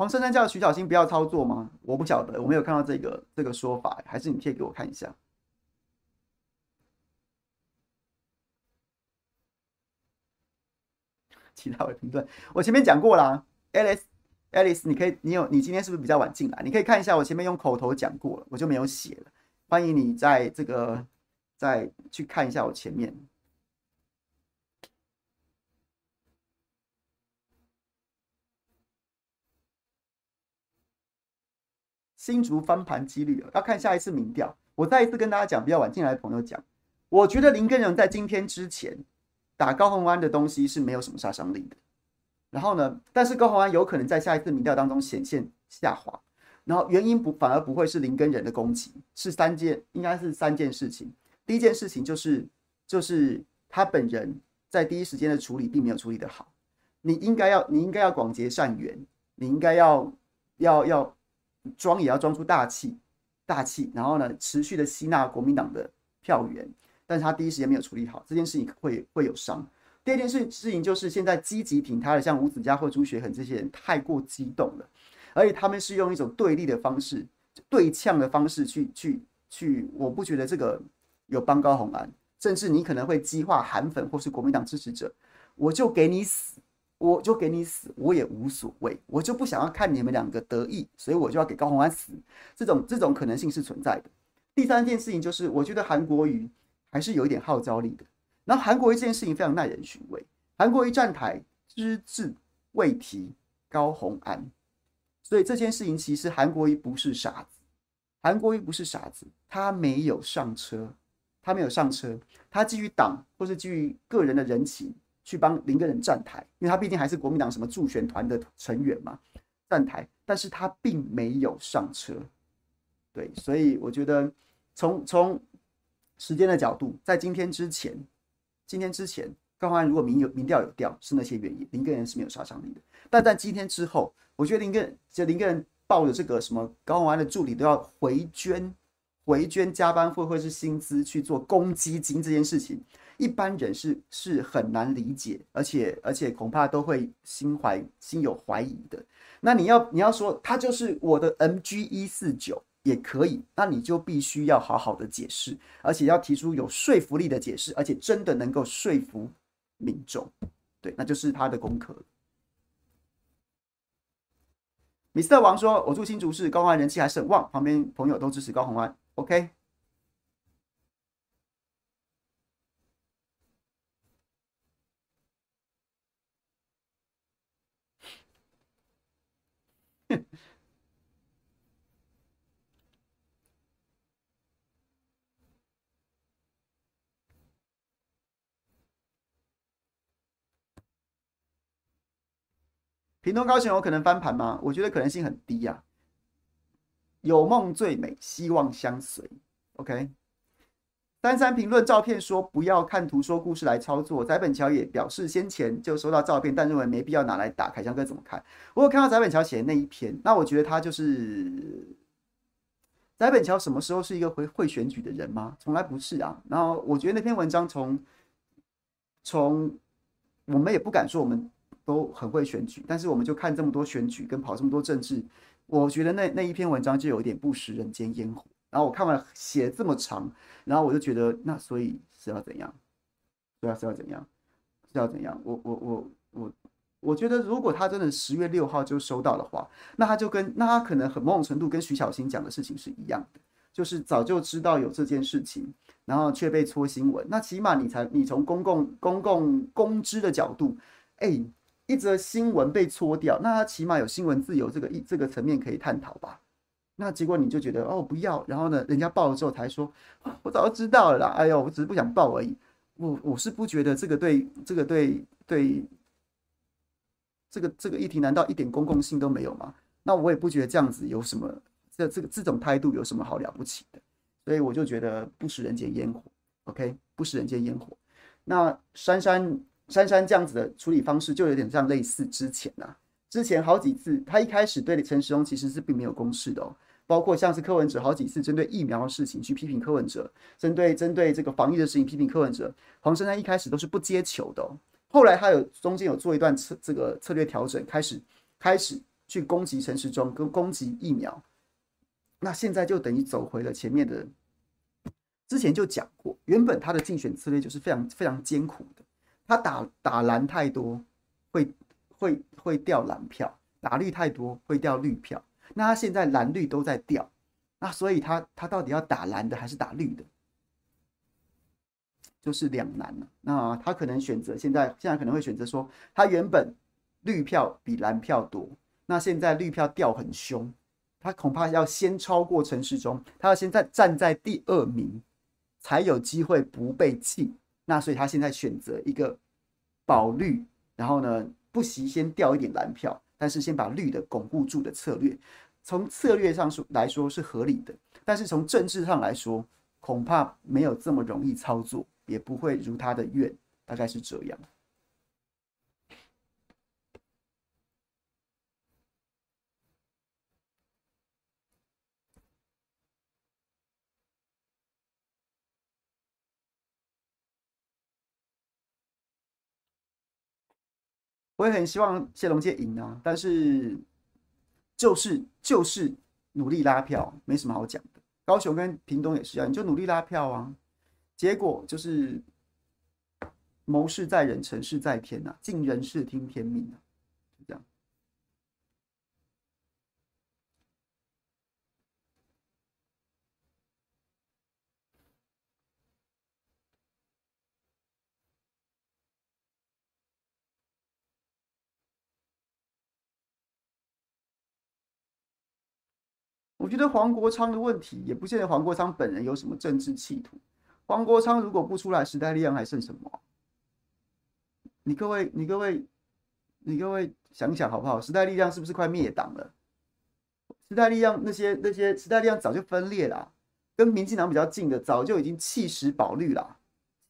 黄珊珊叫徐小新不要操作吗？我不晓得，我没有看到这个这个说法，还是你贴给我看一下。*laughs* 其他的评论，我前面讲过啦。Alice，Alice，你可以，你有，你今天是不是比较晚进来？你可以看一下，我前面用口头讲过了，我就没有写了。欢迎你在这个再去看一下我前面。新竹翻盘几率要看下一次民调。我再一次跟大家讲，比较晚进来的朋友讲，我觉得林根仁在今天之前打高虹安的东西是没有什么杀伤力的。然后呢，但是高虹安有可能在下一次民调当中显现下滑。然后原因不反而不会是林根仁的攻击，是三件，应该是三件事情。第一件事情就是就是他本人在第一时间的处理并没有处理得好。你应该要，你应该要广结善缘，你应该要要要装也要装出大气，大气，然后呢，持续的吸纳国民党的票源。但是他第一时间没有处理好这件事情会，会有伤。第二件事事情就是现在积极挺他的，像吴子嘉或朱学恒这些人太过激动了，而且他们是用一种对立的方式、对呛的方式去去去，我不觉得这个有帮高虹安，甚至你可能会激化韩粉或是国民党支持者，我就给你死。我就给你死，我也无所谓，我就不想要看你们两个得意，所以我就要给高虹安死。这种这种可能性是存在的。第三件事情就是，我觉得韩国瑜还是有一点号召力的。然后韩国瑜这件事情非常耐人寻味。韩国瑜站台只字未提高虹安，所以这件事情其实韩国瑜不是傻子，韩国瑜不是傻子，他没有上车，他没有上车，他基于党或是基于个人的人情。去帮林耕仁站台，因为他毕竟还是国民党什么助选团的成员嘛，站台，但是他并没有上车，对，所以我觉得从从时间的角度，在今天之前，今天之前高虹安如果民有民调有掉，是那些原因，林耕仁是没有杀伤力的，但在今天之后，我觉得林耕仁就林耕仁抱着这个什么高虹安的助理都要回捐，回捐加班费或是薪资去做公积金这件事情。一般人是是很难理解，而且而且恐怕都会心怀心有怀疑的。那你要你要说他就是我的 MG 一四九也可以，那你就必须要好好的解释，而且要提出有说服力的解释，而且真的能够说服民众。对，那就是他的功课。米斯特王说：“我住新竹市，高虹安人气还是很旺，旁边朋友都支持高虹安。”OK。屏东高雄有可能翻盘吗？我觉得可能性很低呀、啊。有梦最美，希望相随。OK，三三评论照片说不要看图说故事来操作。翟本桥也表示先前就收到照片，但认为没必要拿来打。凯翔哥怎么看？我有看到翟本桥写的那一篇，那我觉得他就是翟本桥什么时候是一个会会选举的人吗？从来不是啊。然后我觉得那篇文章从从我们也不敢说我们。都很会选举，但是我们就看这么多选举跟跑这么多政治，我觉得那那一篇文章就有一点不食人间烟火。然后我看完写这么长，然后我就觉得那所以是要怎样？对啊，是要怎样？是要怎样？我我我我我觉得如果他真的十月六号就收到的话，那他就跟那他可能很某种程度跟徐小新讲的事情是一样的，就是早就知道有这件事情，然后却被戳新闻。那起码你才你从公共公共公知的角度，哎。一则新闻被搓掉，那他起码有新闻自由这个一这个层面可以探讨吧？那结果你就觉得哦不要，然后呢，人家报了之后才说，我早就知道了啦，哎呦，我只是不想报而已。我我是不觉得这个对这个对对这个这个议题难道一点公共性都没有吗？那我也不觉得这样子有什么这这个这种态度有什么好了不起的，所以我就觉得不食人间烟火，OK，不食人间烟火。那珊珊。珊珊这样子的处理方式就有点像类似之前呐、啊，之前好几次他一开始对陈时中其实是并没有攻势的哦，包括像是柯文哲好几次针对疫苗的事情去批评柯文哲，针对针对这个防疫的事情批评柯文哲，黄珊珊一开始都是不接球的哦，后来他有中间有做一段策这个策略调整，开始开始去攻击陈时中跟攻击疫苗，那现在就等于走回了前面的，之前就讲过，原本他的竞选策略就是非常非常艰苦的。他打打蓝太多，会会会掉蓝票；打绿太多，会掉绿票。那他现在蓝绿都在掉，那所以他他到底要打蓝的还是打绿的，就是两难了。那他可能选择现在现在可能会选择说，他原本绿票比蓝票多，那现在绿票掉很凶，他恐怕要先超过陈时中，他要先在站在第二名，才有机会不被弃。那所以他现在选择一个保绿，然后呢不惜先掉一点蓝票，但是先把绿的巩固住的策略，从策略上说来说是合理的，但是从政治上来说，恐怕没有这么容易操作，也不会如他的愿大概是这样。我也很希望谢龙介赢啊，但是就是就是努力拉票，没什么好讲的。高雄跟屏东也是一样，你就努力拉票啊，结果就是谋事在人，成事在天呐、啊，尽人事听天命啊，就这样。我觉得黄国昌的问题也不见得黄国昌本人有什么政治企图。黄国昌如果不出来，时代力量还剩什么？你各位，你各位，你各位想想好不好？时代力量是不是快灭党了？时代力量那些那些时代力量早就分裂了，跟民进党比较近的早就已经弃时保绿了。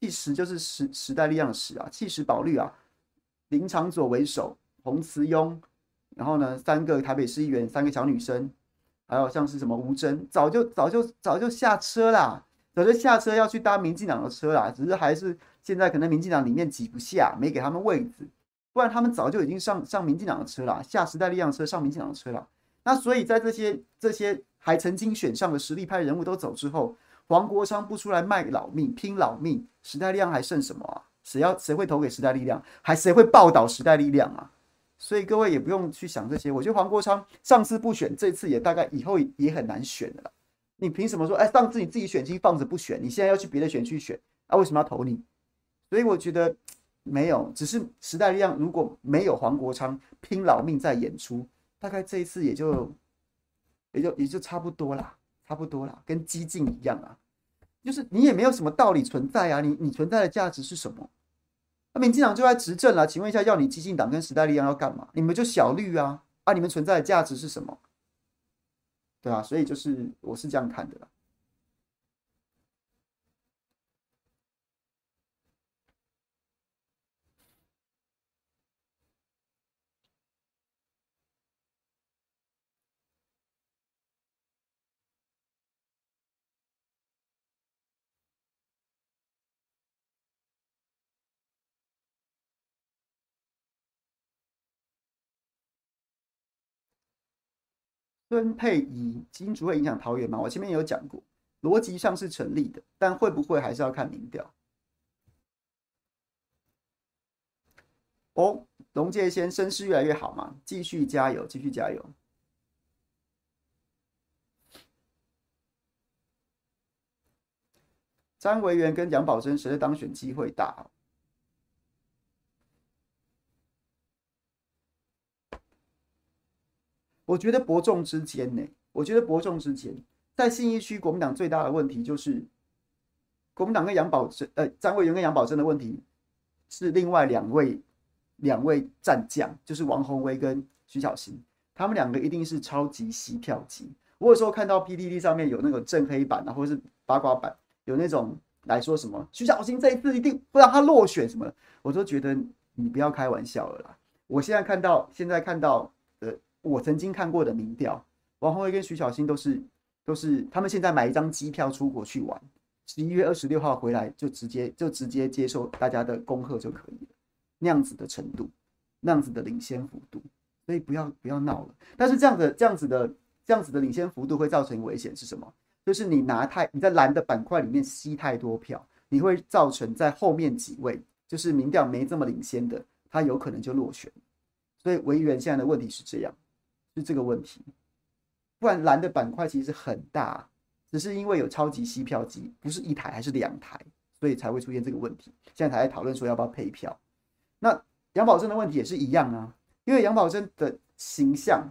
弃时就是时时代力量的时啊，弃时保绿啊。林长佐为首，洪慈庸，然后呢，三个台北市议员，三个小女生。还有像是什么吴峥，早就早就早就下车啦，早就下车要去搭民进党的车啦，只是还是现在可能民进党里面挤不下，没给他们位置，不然他们早就已经上上民进党的车啦，下时代力量车上民进党的车了。那所以在这些这些还曾经选上的实力派人物都走之后，黄国昌不出来卖老命拼老命，时代力量还剩什么啊？谁要谁会投给时代力量？还谁会报道时代力量啊？所以各位也不用去想这些，我觉得黄国昌上次不选，这次也大概以后也很难选的了。你凭什么说，哎，上次你自己选区放着不选，你现在要去别的选区选，啊，为什么要投你？所以我觉得没有，只是时代力量如果没有黄国昌拼老命在演出，大概这一次也就也就也就差不多啦，差不多啦，跟激进一样啊，就是你也没有什么道理存在啊，你你存在的价值是什么？那民进党就在执政了，请问一下，要你激进党跟时代力量要干嘛？你们就小绿啊，啊，你们存在的价值是什么？对啊，所以就是我是这样看的啦。孙沛仪基因只会影响桃园吗？我前面有讲过，逻辑上是成立的，但会不会还是要看民调。哦，龙介先声势越来越好嘛，继续加油，继续加油。张维源跟杨宝珍谁的当选机会大？我觉得伯仲之间呢，我觉得伯仲之间，在信义区国民党最大的问题就是，国民党跟杨宝珍，呃，张维源跟杨宝珍的问题是另外两位两位战将，就是王宏威跟徐小新，他们两个一定是超级吸票机。我有时候看到 PTT 上面有那个正黑板啊，或者是八卦版，有那种来说什么徐小新这一次一定不让他落选什么，我都觉得你不要开玩笑了啦。我现在看到，现在看到。我曾经看过的民调，王鸿薇跟徐小新都是都是他们现在买一张机票出国去玩，十一月二十六号回来就直接就直接接受大家的恭贺就可以了，那样子的程度，那样子的领先幅度，所以不要不要闹了。但是这样的这样子的这样子的领先幅度会造成危险是什么？就是你拿太你在蓝的板块里面吸太多票，你会造成在后面几位就是民调没这么领先的，他有可能就落选。所以维园现在的问题是这样。是这个问题，不然蓝的板块其实很大，只是因为有超级吸票机，不是一台还是两台，所以才会出现这个问题。现在还在讨论说要不要配票。那杨宝珍的问题也是一样啊，因为杨宝珍的形象，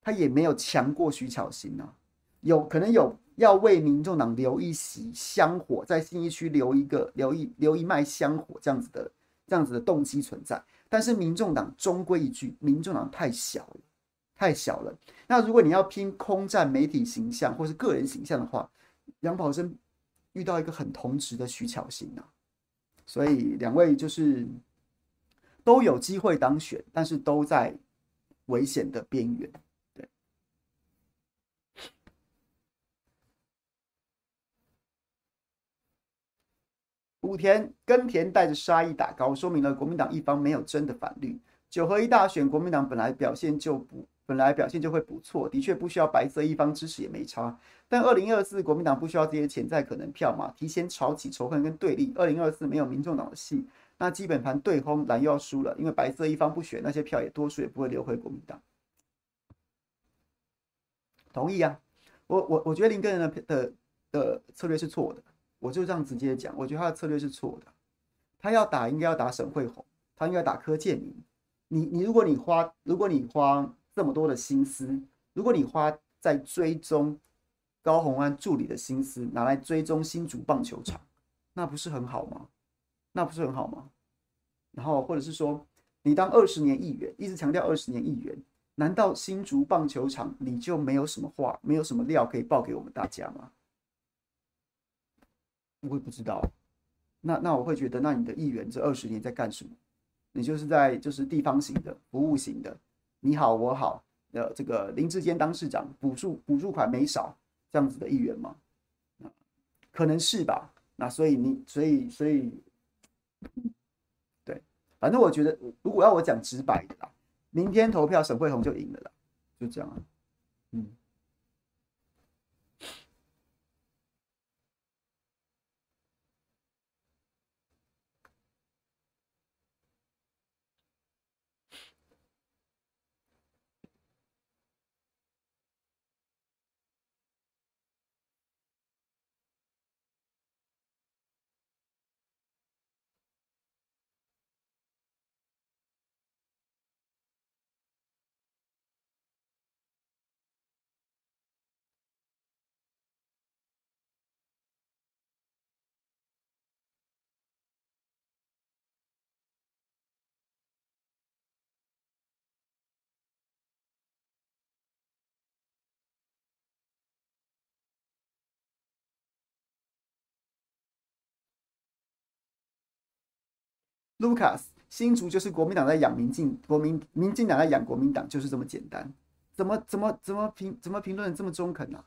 他也没有强过徐巧芯啊，有可能有要为民众党留一席香火，在新义区留一个留一留一脉香火这样子的这样子的动机存在，但是民众党终归一句，民众党太小了。太小了。那如果你要拼空战媒体形象或是个人形象的话，杨宝珍遇到一个很同职的徐巧芯啊，所以两位就是都有机会当选，但是都在危险的边缘。对，武田耕田带着杀意打高，说明了国民党一方没有真的反绿。九合一大选，国民党本来表现就不。本来表现就会不错，的确不需要白色一方支持也没差。但二零二四国民党不需要这些潜在可能票嘛？提前炒起仇恨跟对立。二零二四没有民众党的戏，那基本盘对轰，蓝又要输了，因为白色一方不选，那些票也多数也不会流回国民党。同意啊，我我我觉得林根仁的的的策略是错的，我就这样直接讲，我觉得他的策略是错的。他要打应该要打沈慧虹，他应该打柯建铭。你你如果你花如果你花。这么多的心思，如果你花在追踪高虹安助理的心思拿来追踪新竹棒球场，那不是很好吗？那不是很好吗？然后或者是说，你当二十年议员，一直强调二十年议员，难道新竹棒球场你就没有什么话，没有什么料可以报给我们大家吗？我也不知道。那那我会觉得，那你的议员这二十年在干什么？你就是在就是地方型的服务型的。你好，我好，呃，这个林志坚当市长，补助补助款没少，这样子的议员吗？可能是吧。那所以你，所以所以，对，反正我觉得，如果要我讲直白的啦，明天投票沈慧虹就赢了啦，就这样啊，嗯。Lucas，新竹就是国民党在养民进，国民民进党在养国民党，就是这么简单。怎么怎么怎么评怎么评论这么中肯呢、啊？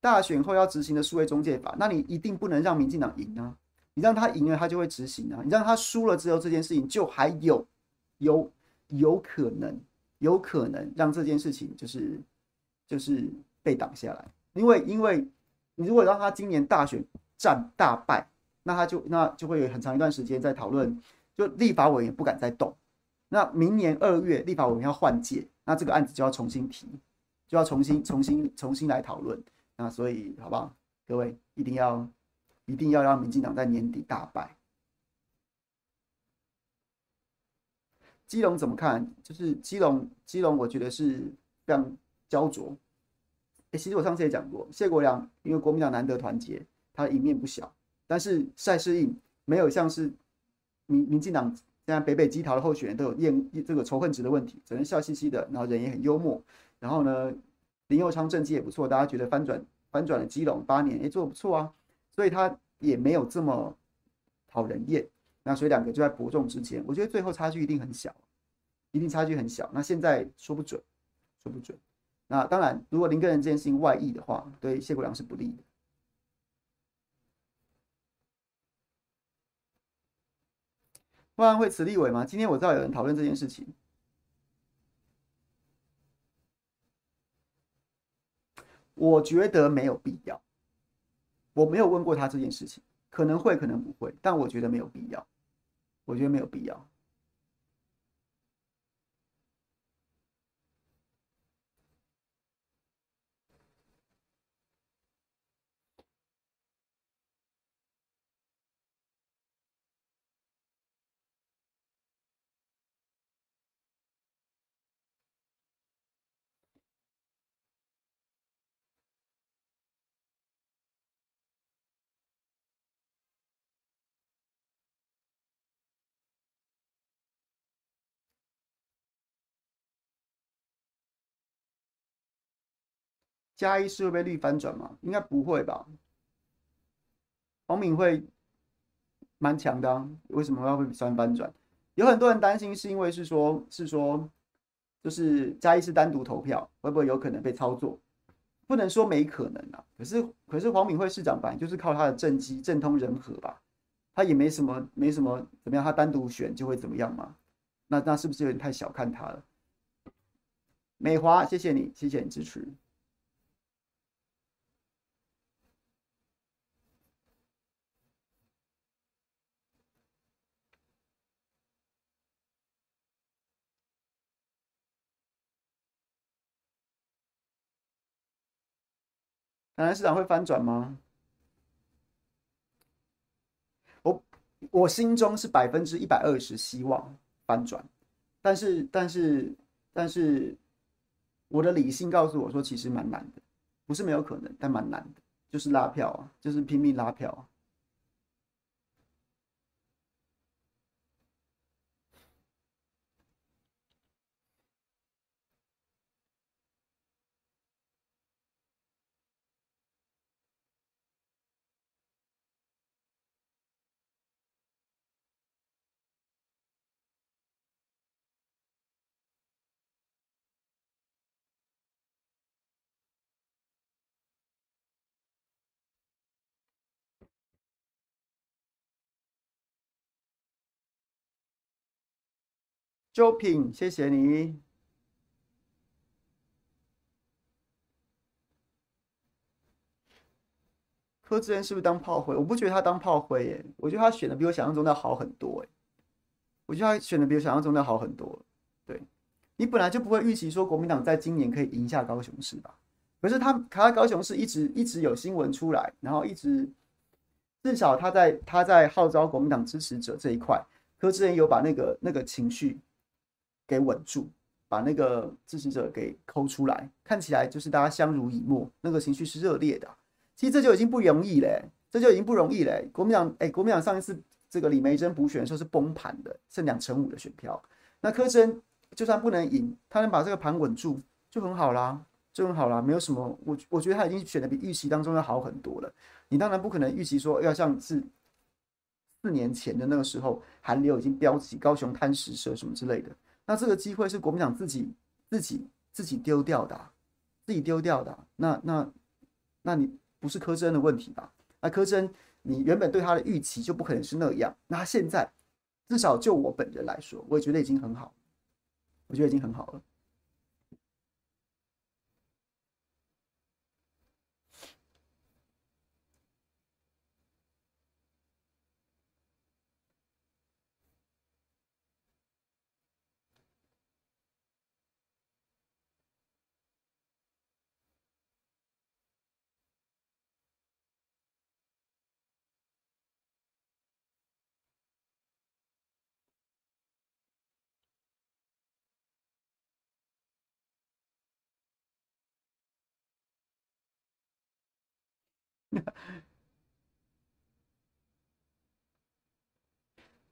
大选后要执行的数位中介法，那你一定不能让民进党赢啊！你让他赢了，他就会执行啊！你让他输了之后，这件事情就还有有有可能有可能让这件事情就是就是被挡下来，因为因为你如果让他今年大选战大败。那他就那就会有很长一段时间在讨论，就立法委员不敢再动。那明年二月立法委员要换届，那这个案子就要重新提，就要重新重新重新来讨论。那所以好不好？各位一定要一定要让民进党在年底大败。基隆怎么看？就是基隆基隆，我觉得是非常焦灼。哎，其实我上次也讲过，谢国良因为国民党难得团结，他的赢面不小。但是赛事硬没有像是民民进党现在北北基桃的候选人都有厌这个仇恨值的问题，只能笑嘻嘻的，然后人也很幽默，然后呢林佑昌政绩也不错，大家觉得翻转翻转了基隆八年，哎做得不错啊，所以他也没有这么讨人厌，那所以两个就在伯仲之间，我觉得最后差距一定很小，一定差距很小，那现在说不准，说不准，那当然如果林根仁这件事情外溢的话，对谢国梁是不利的。不然会辞立委吗？今天我知道有人讨论这件事情，我觉得没有必要。我没有问过他这件事情，可能会，可能不会，但我觉得没有必要。我觉得没有必要。嘉义是会被绿翻转吗？应该不会吧。黄敏慧蛮强的啊，为什么要会比算翻转？有很多人担心，是因为是说，是说，就是嘉义是单独投票，会不会有可能被操作？不能说没可能啊。可是，可是黄敏慧市长本来就是靠他的政绩，政通人和吧，他也没什么，没什么怎么样，他单独选就会怎么样嘛？那那是不是有点太小看他了？美华，谢谢你，谢谢你支持。台南市长会翻转吗？我我心中是百分之一百二十希望翻转，但是但是但是我的理性告诉我说，其实蛮难的，不是没有可能，但蛮难的，就是拉票啊，就是拼命拉票啊。周品，谢谢你。柯志恩是不是当炮灰？我不觉得他当炮灰耶，我觉得他选的比我想象中的好很多哎。我觉得他选的比我想象中的好很多。对，你本来就不会预期说国民党在今年可以赢下高雄市吧？可是他卡在高雄市一直一直有新闻出来，然后一直至少他在他在号召国民党支持者这一块，柯志恩有把那个那个情绪。给稳住，把那个支持者给抠出来，看起来就是大家相濡以沫，那个情绪是热烈的。其实这就已经不容易嘞，这就已经不容易嘞。国民党，哎，国民党上一次这个李梅珍补选的时候是崩盘的，剩两成五的选票。那柯志恩就算不能赢，他能把这个盘稳住，就很好啦，就很好啦，没有什么。我我觉得他已经选的比预期当中要好很多了。你当然不可能预期说要像是四年前的那个时候，韩流已经飙起，高雄贪食蛇什么之类的。那这个机会是国民党自己、自己、自己丢掉的，自己丢掉的。那、那、那你不是柯志恩的问题吧？那柯志恩，你原本对他的预期就不可能是那样。那他现在，至少就我本人来说，我也觉得已经很好，我觉得已经很好了。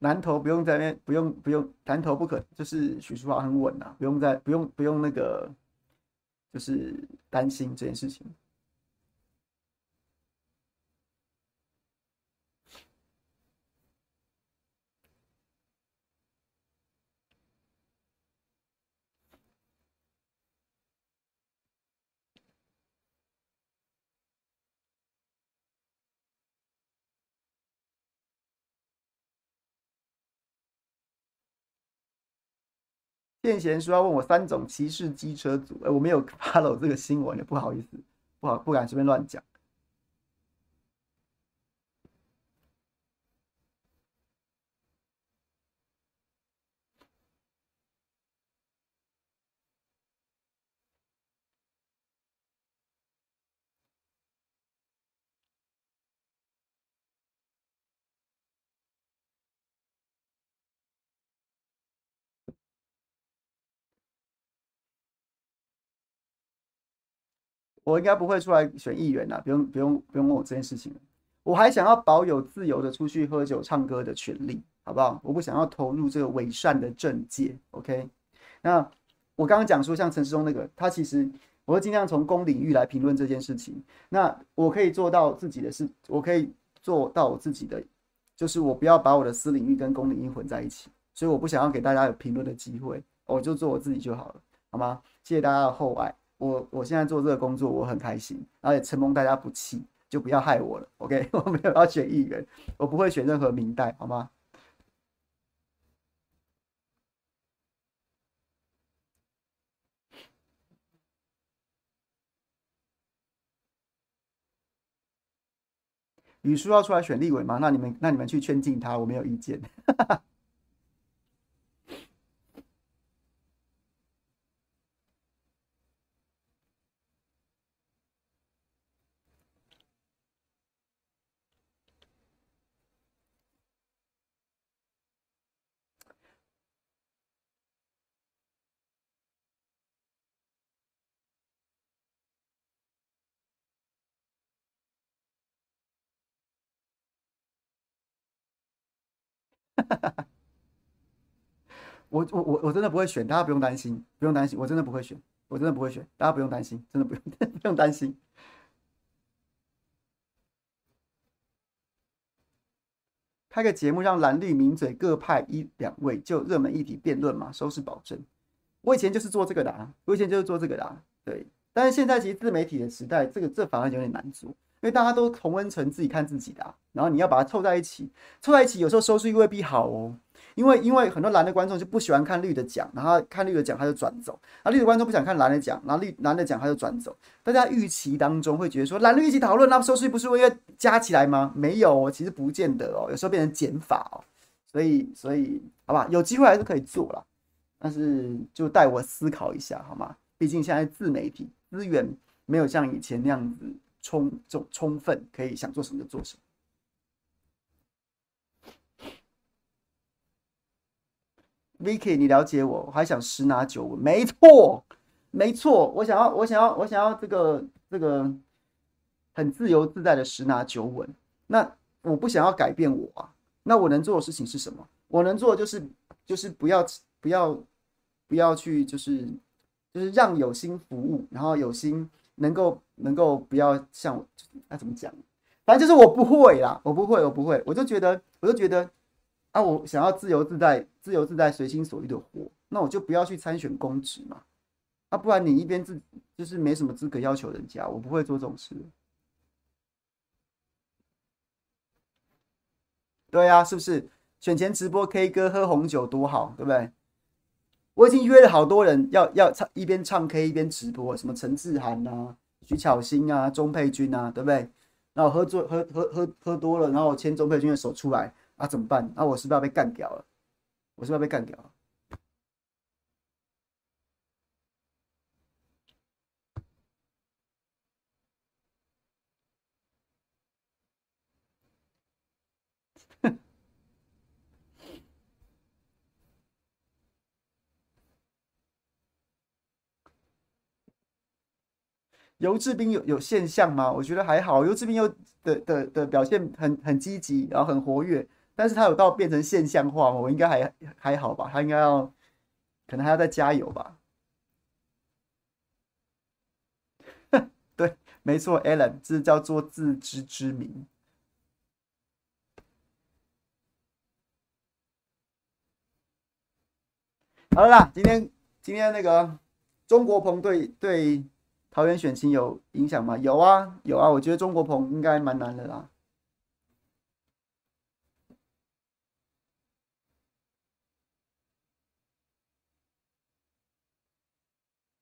南投不用在那，不用不用，南投不可，就是许淑华很稳啊，不用在不用不用那个，就是担心这件事情。见贤说要问我三种骑士机车组，哎，我没有 follow 这个新闻，不好意思，不好不敢随便乱讲。我应该不会出来选议员啦，不用不用不用问我这件事情。我还想要保有自由的出去喝酒唱歌的权利，好不好？我不想要投入这个伪善的政界。OK，那我刚刚讲说，像陈世忠那个，他其实我会尽量从公领域来评论这件事情。那我可以做到自己的事，我可以做到我自己的就是我不要把我的私领域跟公领域混在一起，所以我不想要给大家有评论的机会，我就做我自己就好了，好吗？谢谢大家的厚爱，我我现在做这个工作我很开心，然后也承蒙大家不弃，就不要害我了，OK？*laughs* 我没有要选议员，我不会选任何民代，好吗？语书要出来选立委吗？那你们那你们去圈禁他，我没有意见。哈 *laughs* 哈我我我我真的不会选，大家不用担心，不用担心，我真的不会选，我真的不会选，大家不用担心，真的不用 *laughs* 不用担心。开个节目让蓝绿名嘴各派一两位就热门议题辩论嘛，收视保证。我以前就是做这个的啊，我以前就是做这个的啊，对。但是现在其实自媒体的时代，这个这反而有点难做。因为大家都同温层自己看自己的，啊，然后你要把它凑在一起，凑在一起有时候收视率未必好哦。因为因为很多蓝的观众就不喜欢看绿的讲，然后看绿的讲他就转走，啊绿的观众不想看蓝的讲，然后绿蓝的讲他就转走。大家预期当中会觉得说蓝绿一起讨论，那收视率不是会越加起来吗？没有哦，其实不见得哦，有时候变成减法哦。所以所以好吧，有机会还是可以做啦，但是就带我思考一下好吗？毕竟现在自媒体资源没有像以前那样子。充充充分，可以想做什么就做什么。Vicky，你了解我，我还想十拿九稳。没错，没错，我想要，我想要，我想要这个这个很自由自在的十拿九稳。那我不想要改变我啊。那我能做的事情是什么？我能做的就是就是不要不要不要去就是就是让有心服务，然后有心。能够能够不要像我，那怎么讲？反正就是我不会啦，我不会，我不会，我就觉得，我就觉得，啊，我想要自由自在、自由自在、随心所欲的活，那我就不要去参选公职嘛，啊，不然你一边自就是没什么资格要求人家，我不会做这种事。对呀，是不是？选前直播 K 歌喝红酒多好，对不对？我已经约了好多人要要唱，一边唱 K 一边直播，什么陈志涵啊、徐巧芯啊、钟佩君啊，对不对？然后喝醉喝喝喝喝多了，然后我牵钟佩君的手出来啊，怎么办？那、啊、我是不是要被干掉了？我是不是要被干掉？游志斌有有现象吗？我觉得还好，游志斌又的的的表现很很积极，然后很活跃，但是他有到变成现象化？我应该还还好吧，他应该要可能还要再加油吧。*laughs* 对，没错，Alan，这叫做自知之明。好了啦，今天今天那个中国鹏对对。桃园选情有影响吗？有啊，有啊。我觉得钟国鹏应该蛮难的啦。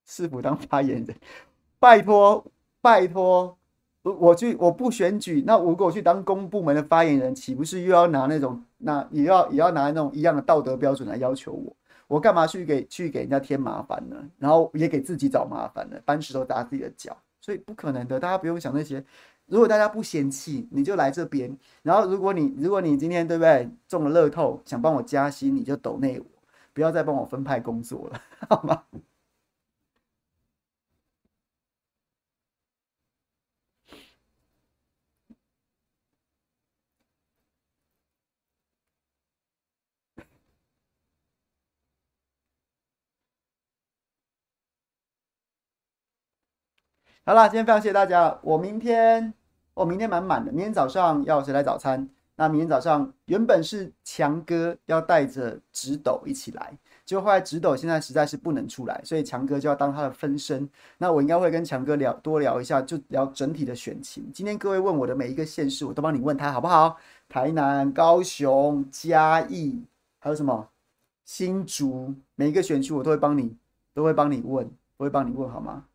市府当发言人，*laughs* 拜托拜托，我我去我不选举，那如果我去当公部门的发言人，岂不是又要拿那种那也要也要拿那种一样的道德标准来要求我？我干嘛去给去给人家添麻烦呢？然后也给自己找麻烦呢？搬石头砸自己的脚，所以不可能的。大家不用想那些。如果大家不嫌弃，你就来这边。然后如果你如果你今天对不对中了乐透，想帮我加薪，你就抖内我，不要再帮我分派工作了，好吗？好啦，今天非常谢谢大家。我明天，我明天满满的。明天早上要谁来早餐？那明天早上原本是强哥要带着直斗一起来，结果后来直斗现在实在是不能出来，所以强哥就要当他的分身。那我应该会跟强哥聊多聊一下，就聊整体的选情。今天各位问我的每一个县市，我都帮你问他好不好？台南、高雄、嘉义，还有什么新竹，每一个选区我都会帮你，都会帮你问，都会帮你问好吗？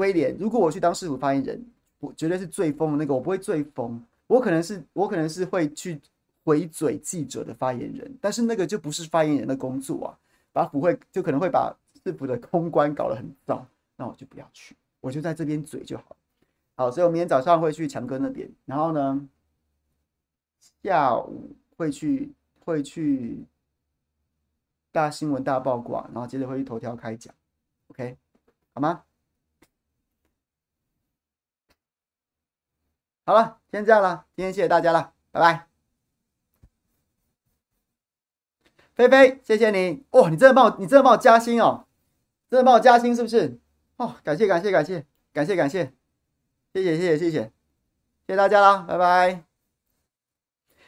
威廉，如果我去当市府发言人，我绝对是最疯的那个，我不会最疯。我可能是我可能是会去回嘴记者的发言人，但是那个就不是发言人的工作啊，把府会就可能会把市府的公关搞得很糟，那我就不要去，我就在这边嘴就好。好，所以我明天早上会去强哥那边，然后呢，下午会去会去大新闻大曝光，然后接着会去头条开讲，OK，好吗？好了，先这样了。今天谢谢大家了，拜拜。菲菲，谢谢你哦，你真的帮我，你真的帮我加薪哦，真的帮我加薪是不是？哦，感谢感谢感谢感谢感谢，谢谢谢谢谢谢，谢谢大家啦，拜拜。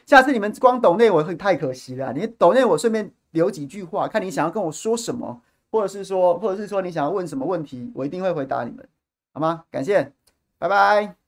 下次你们光抖内我会太可惜了，你抖内我顺便留几句话，看你想要跟我说什么，或者是说，或者是说你想要问什么问题，我一定会回答你们，好吗？感谢，拜拜。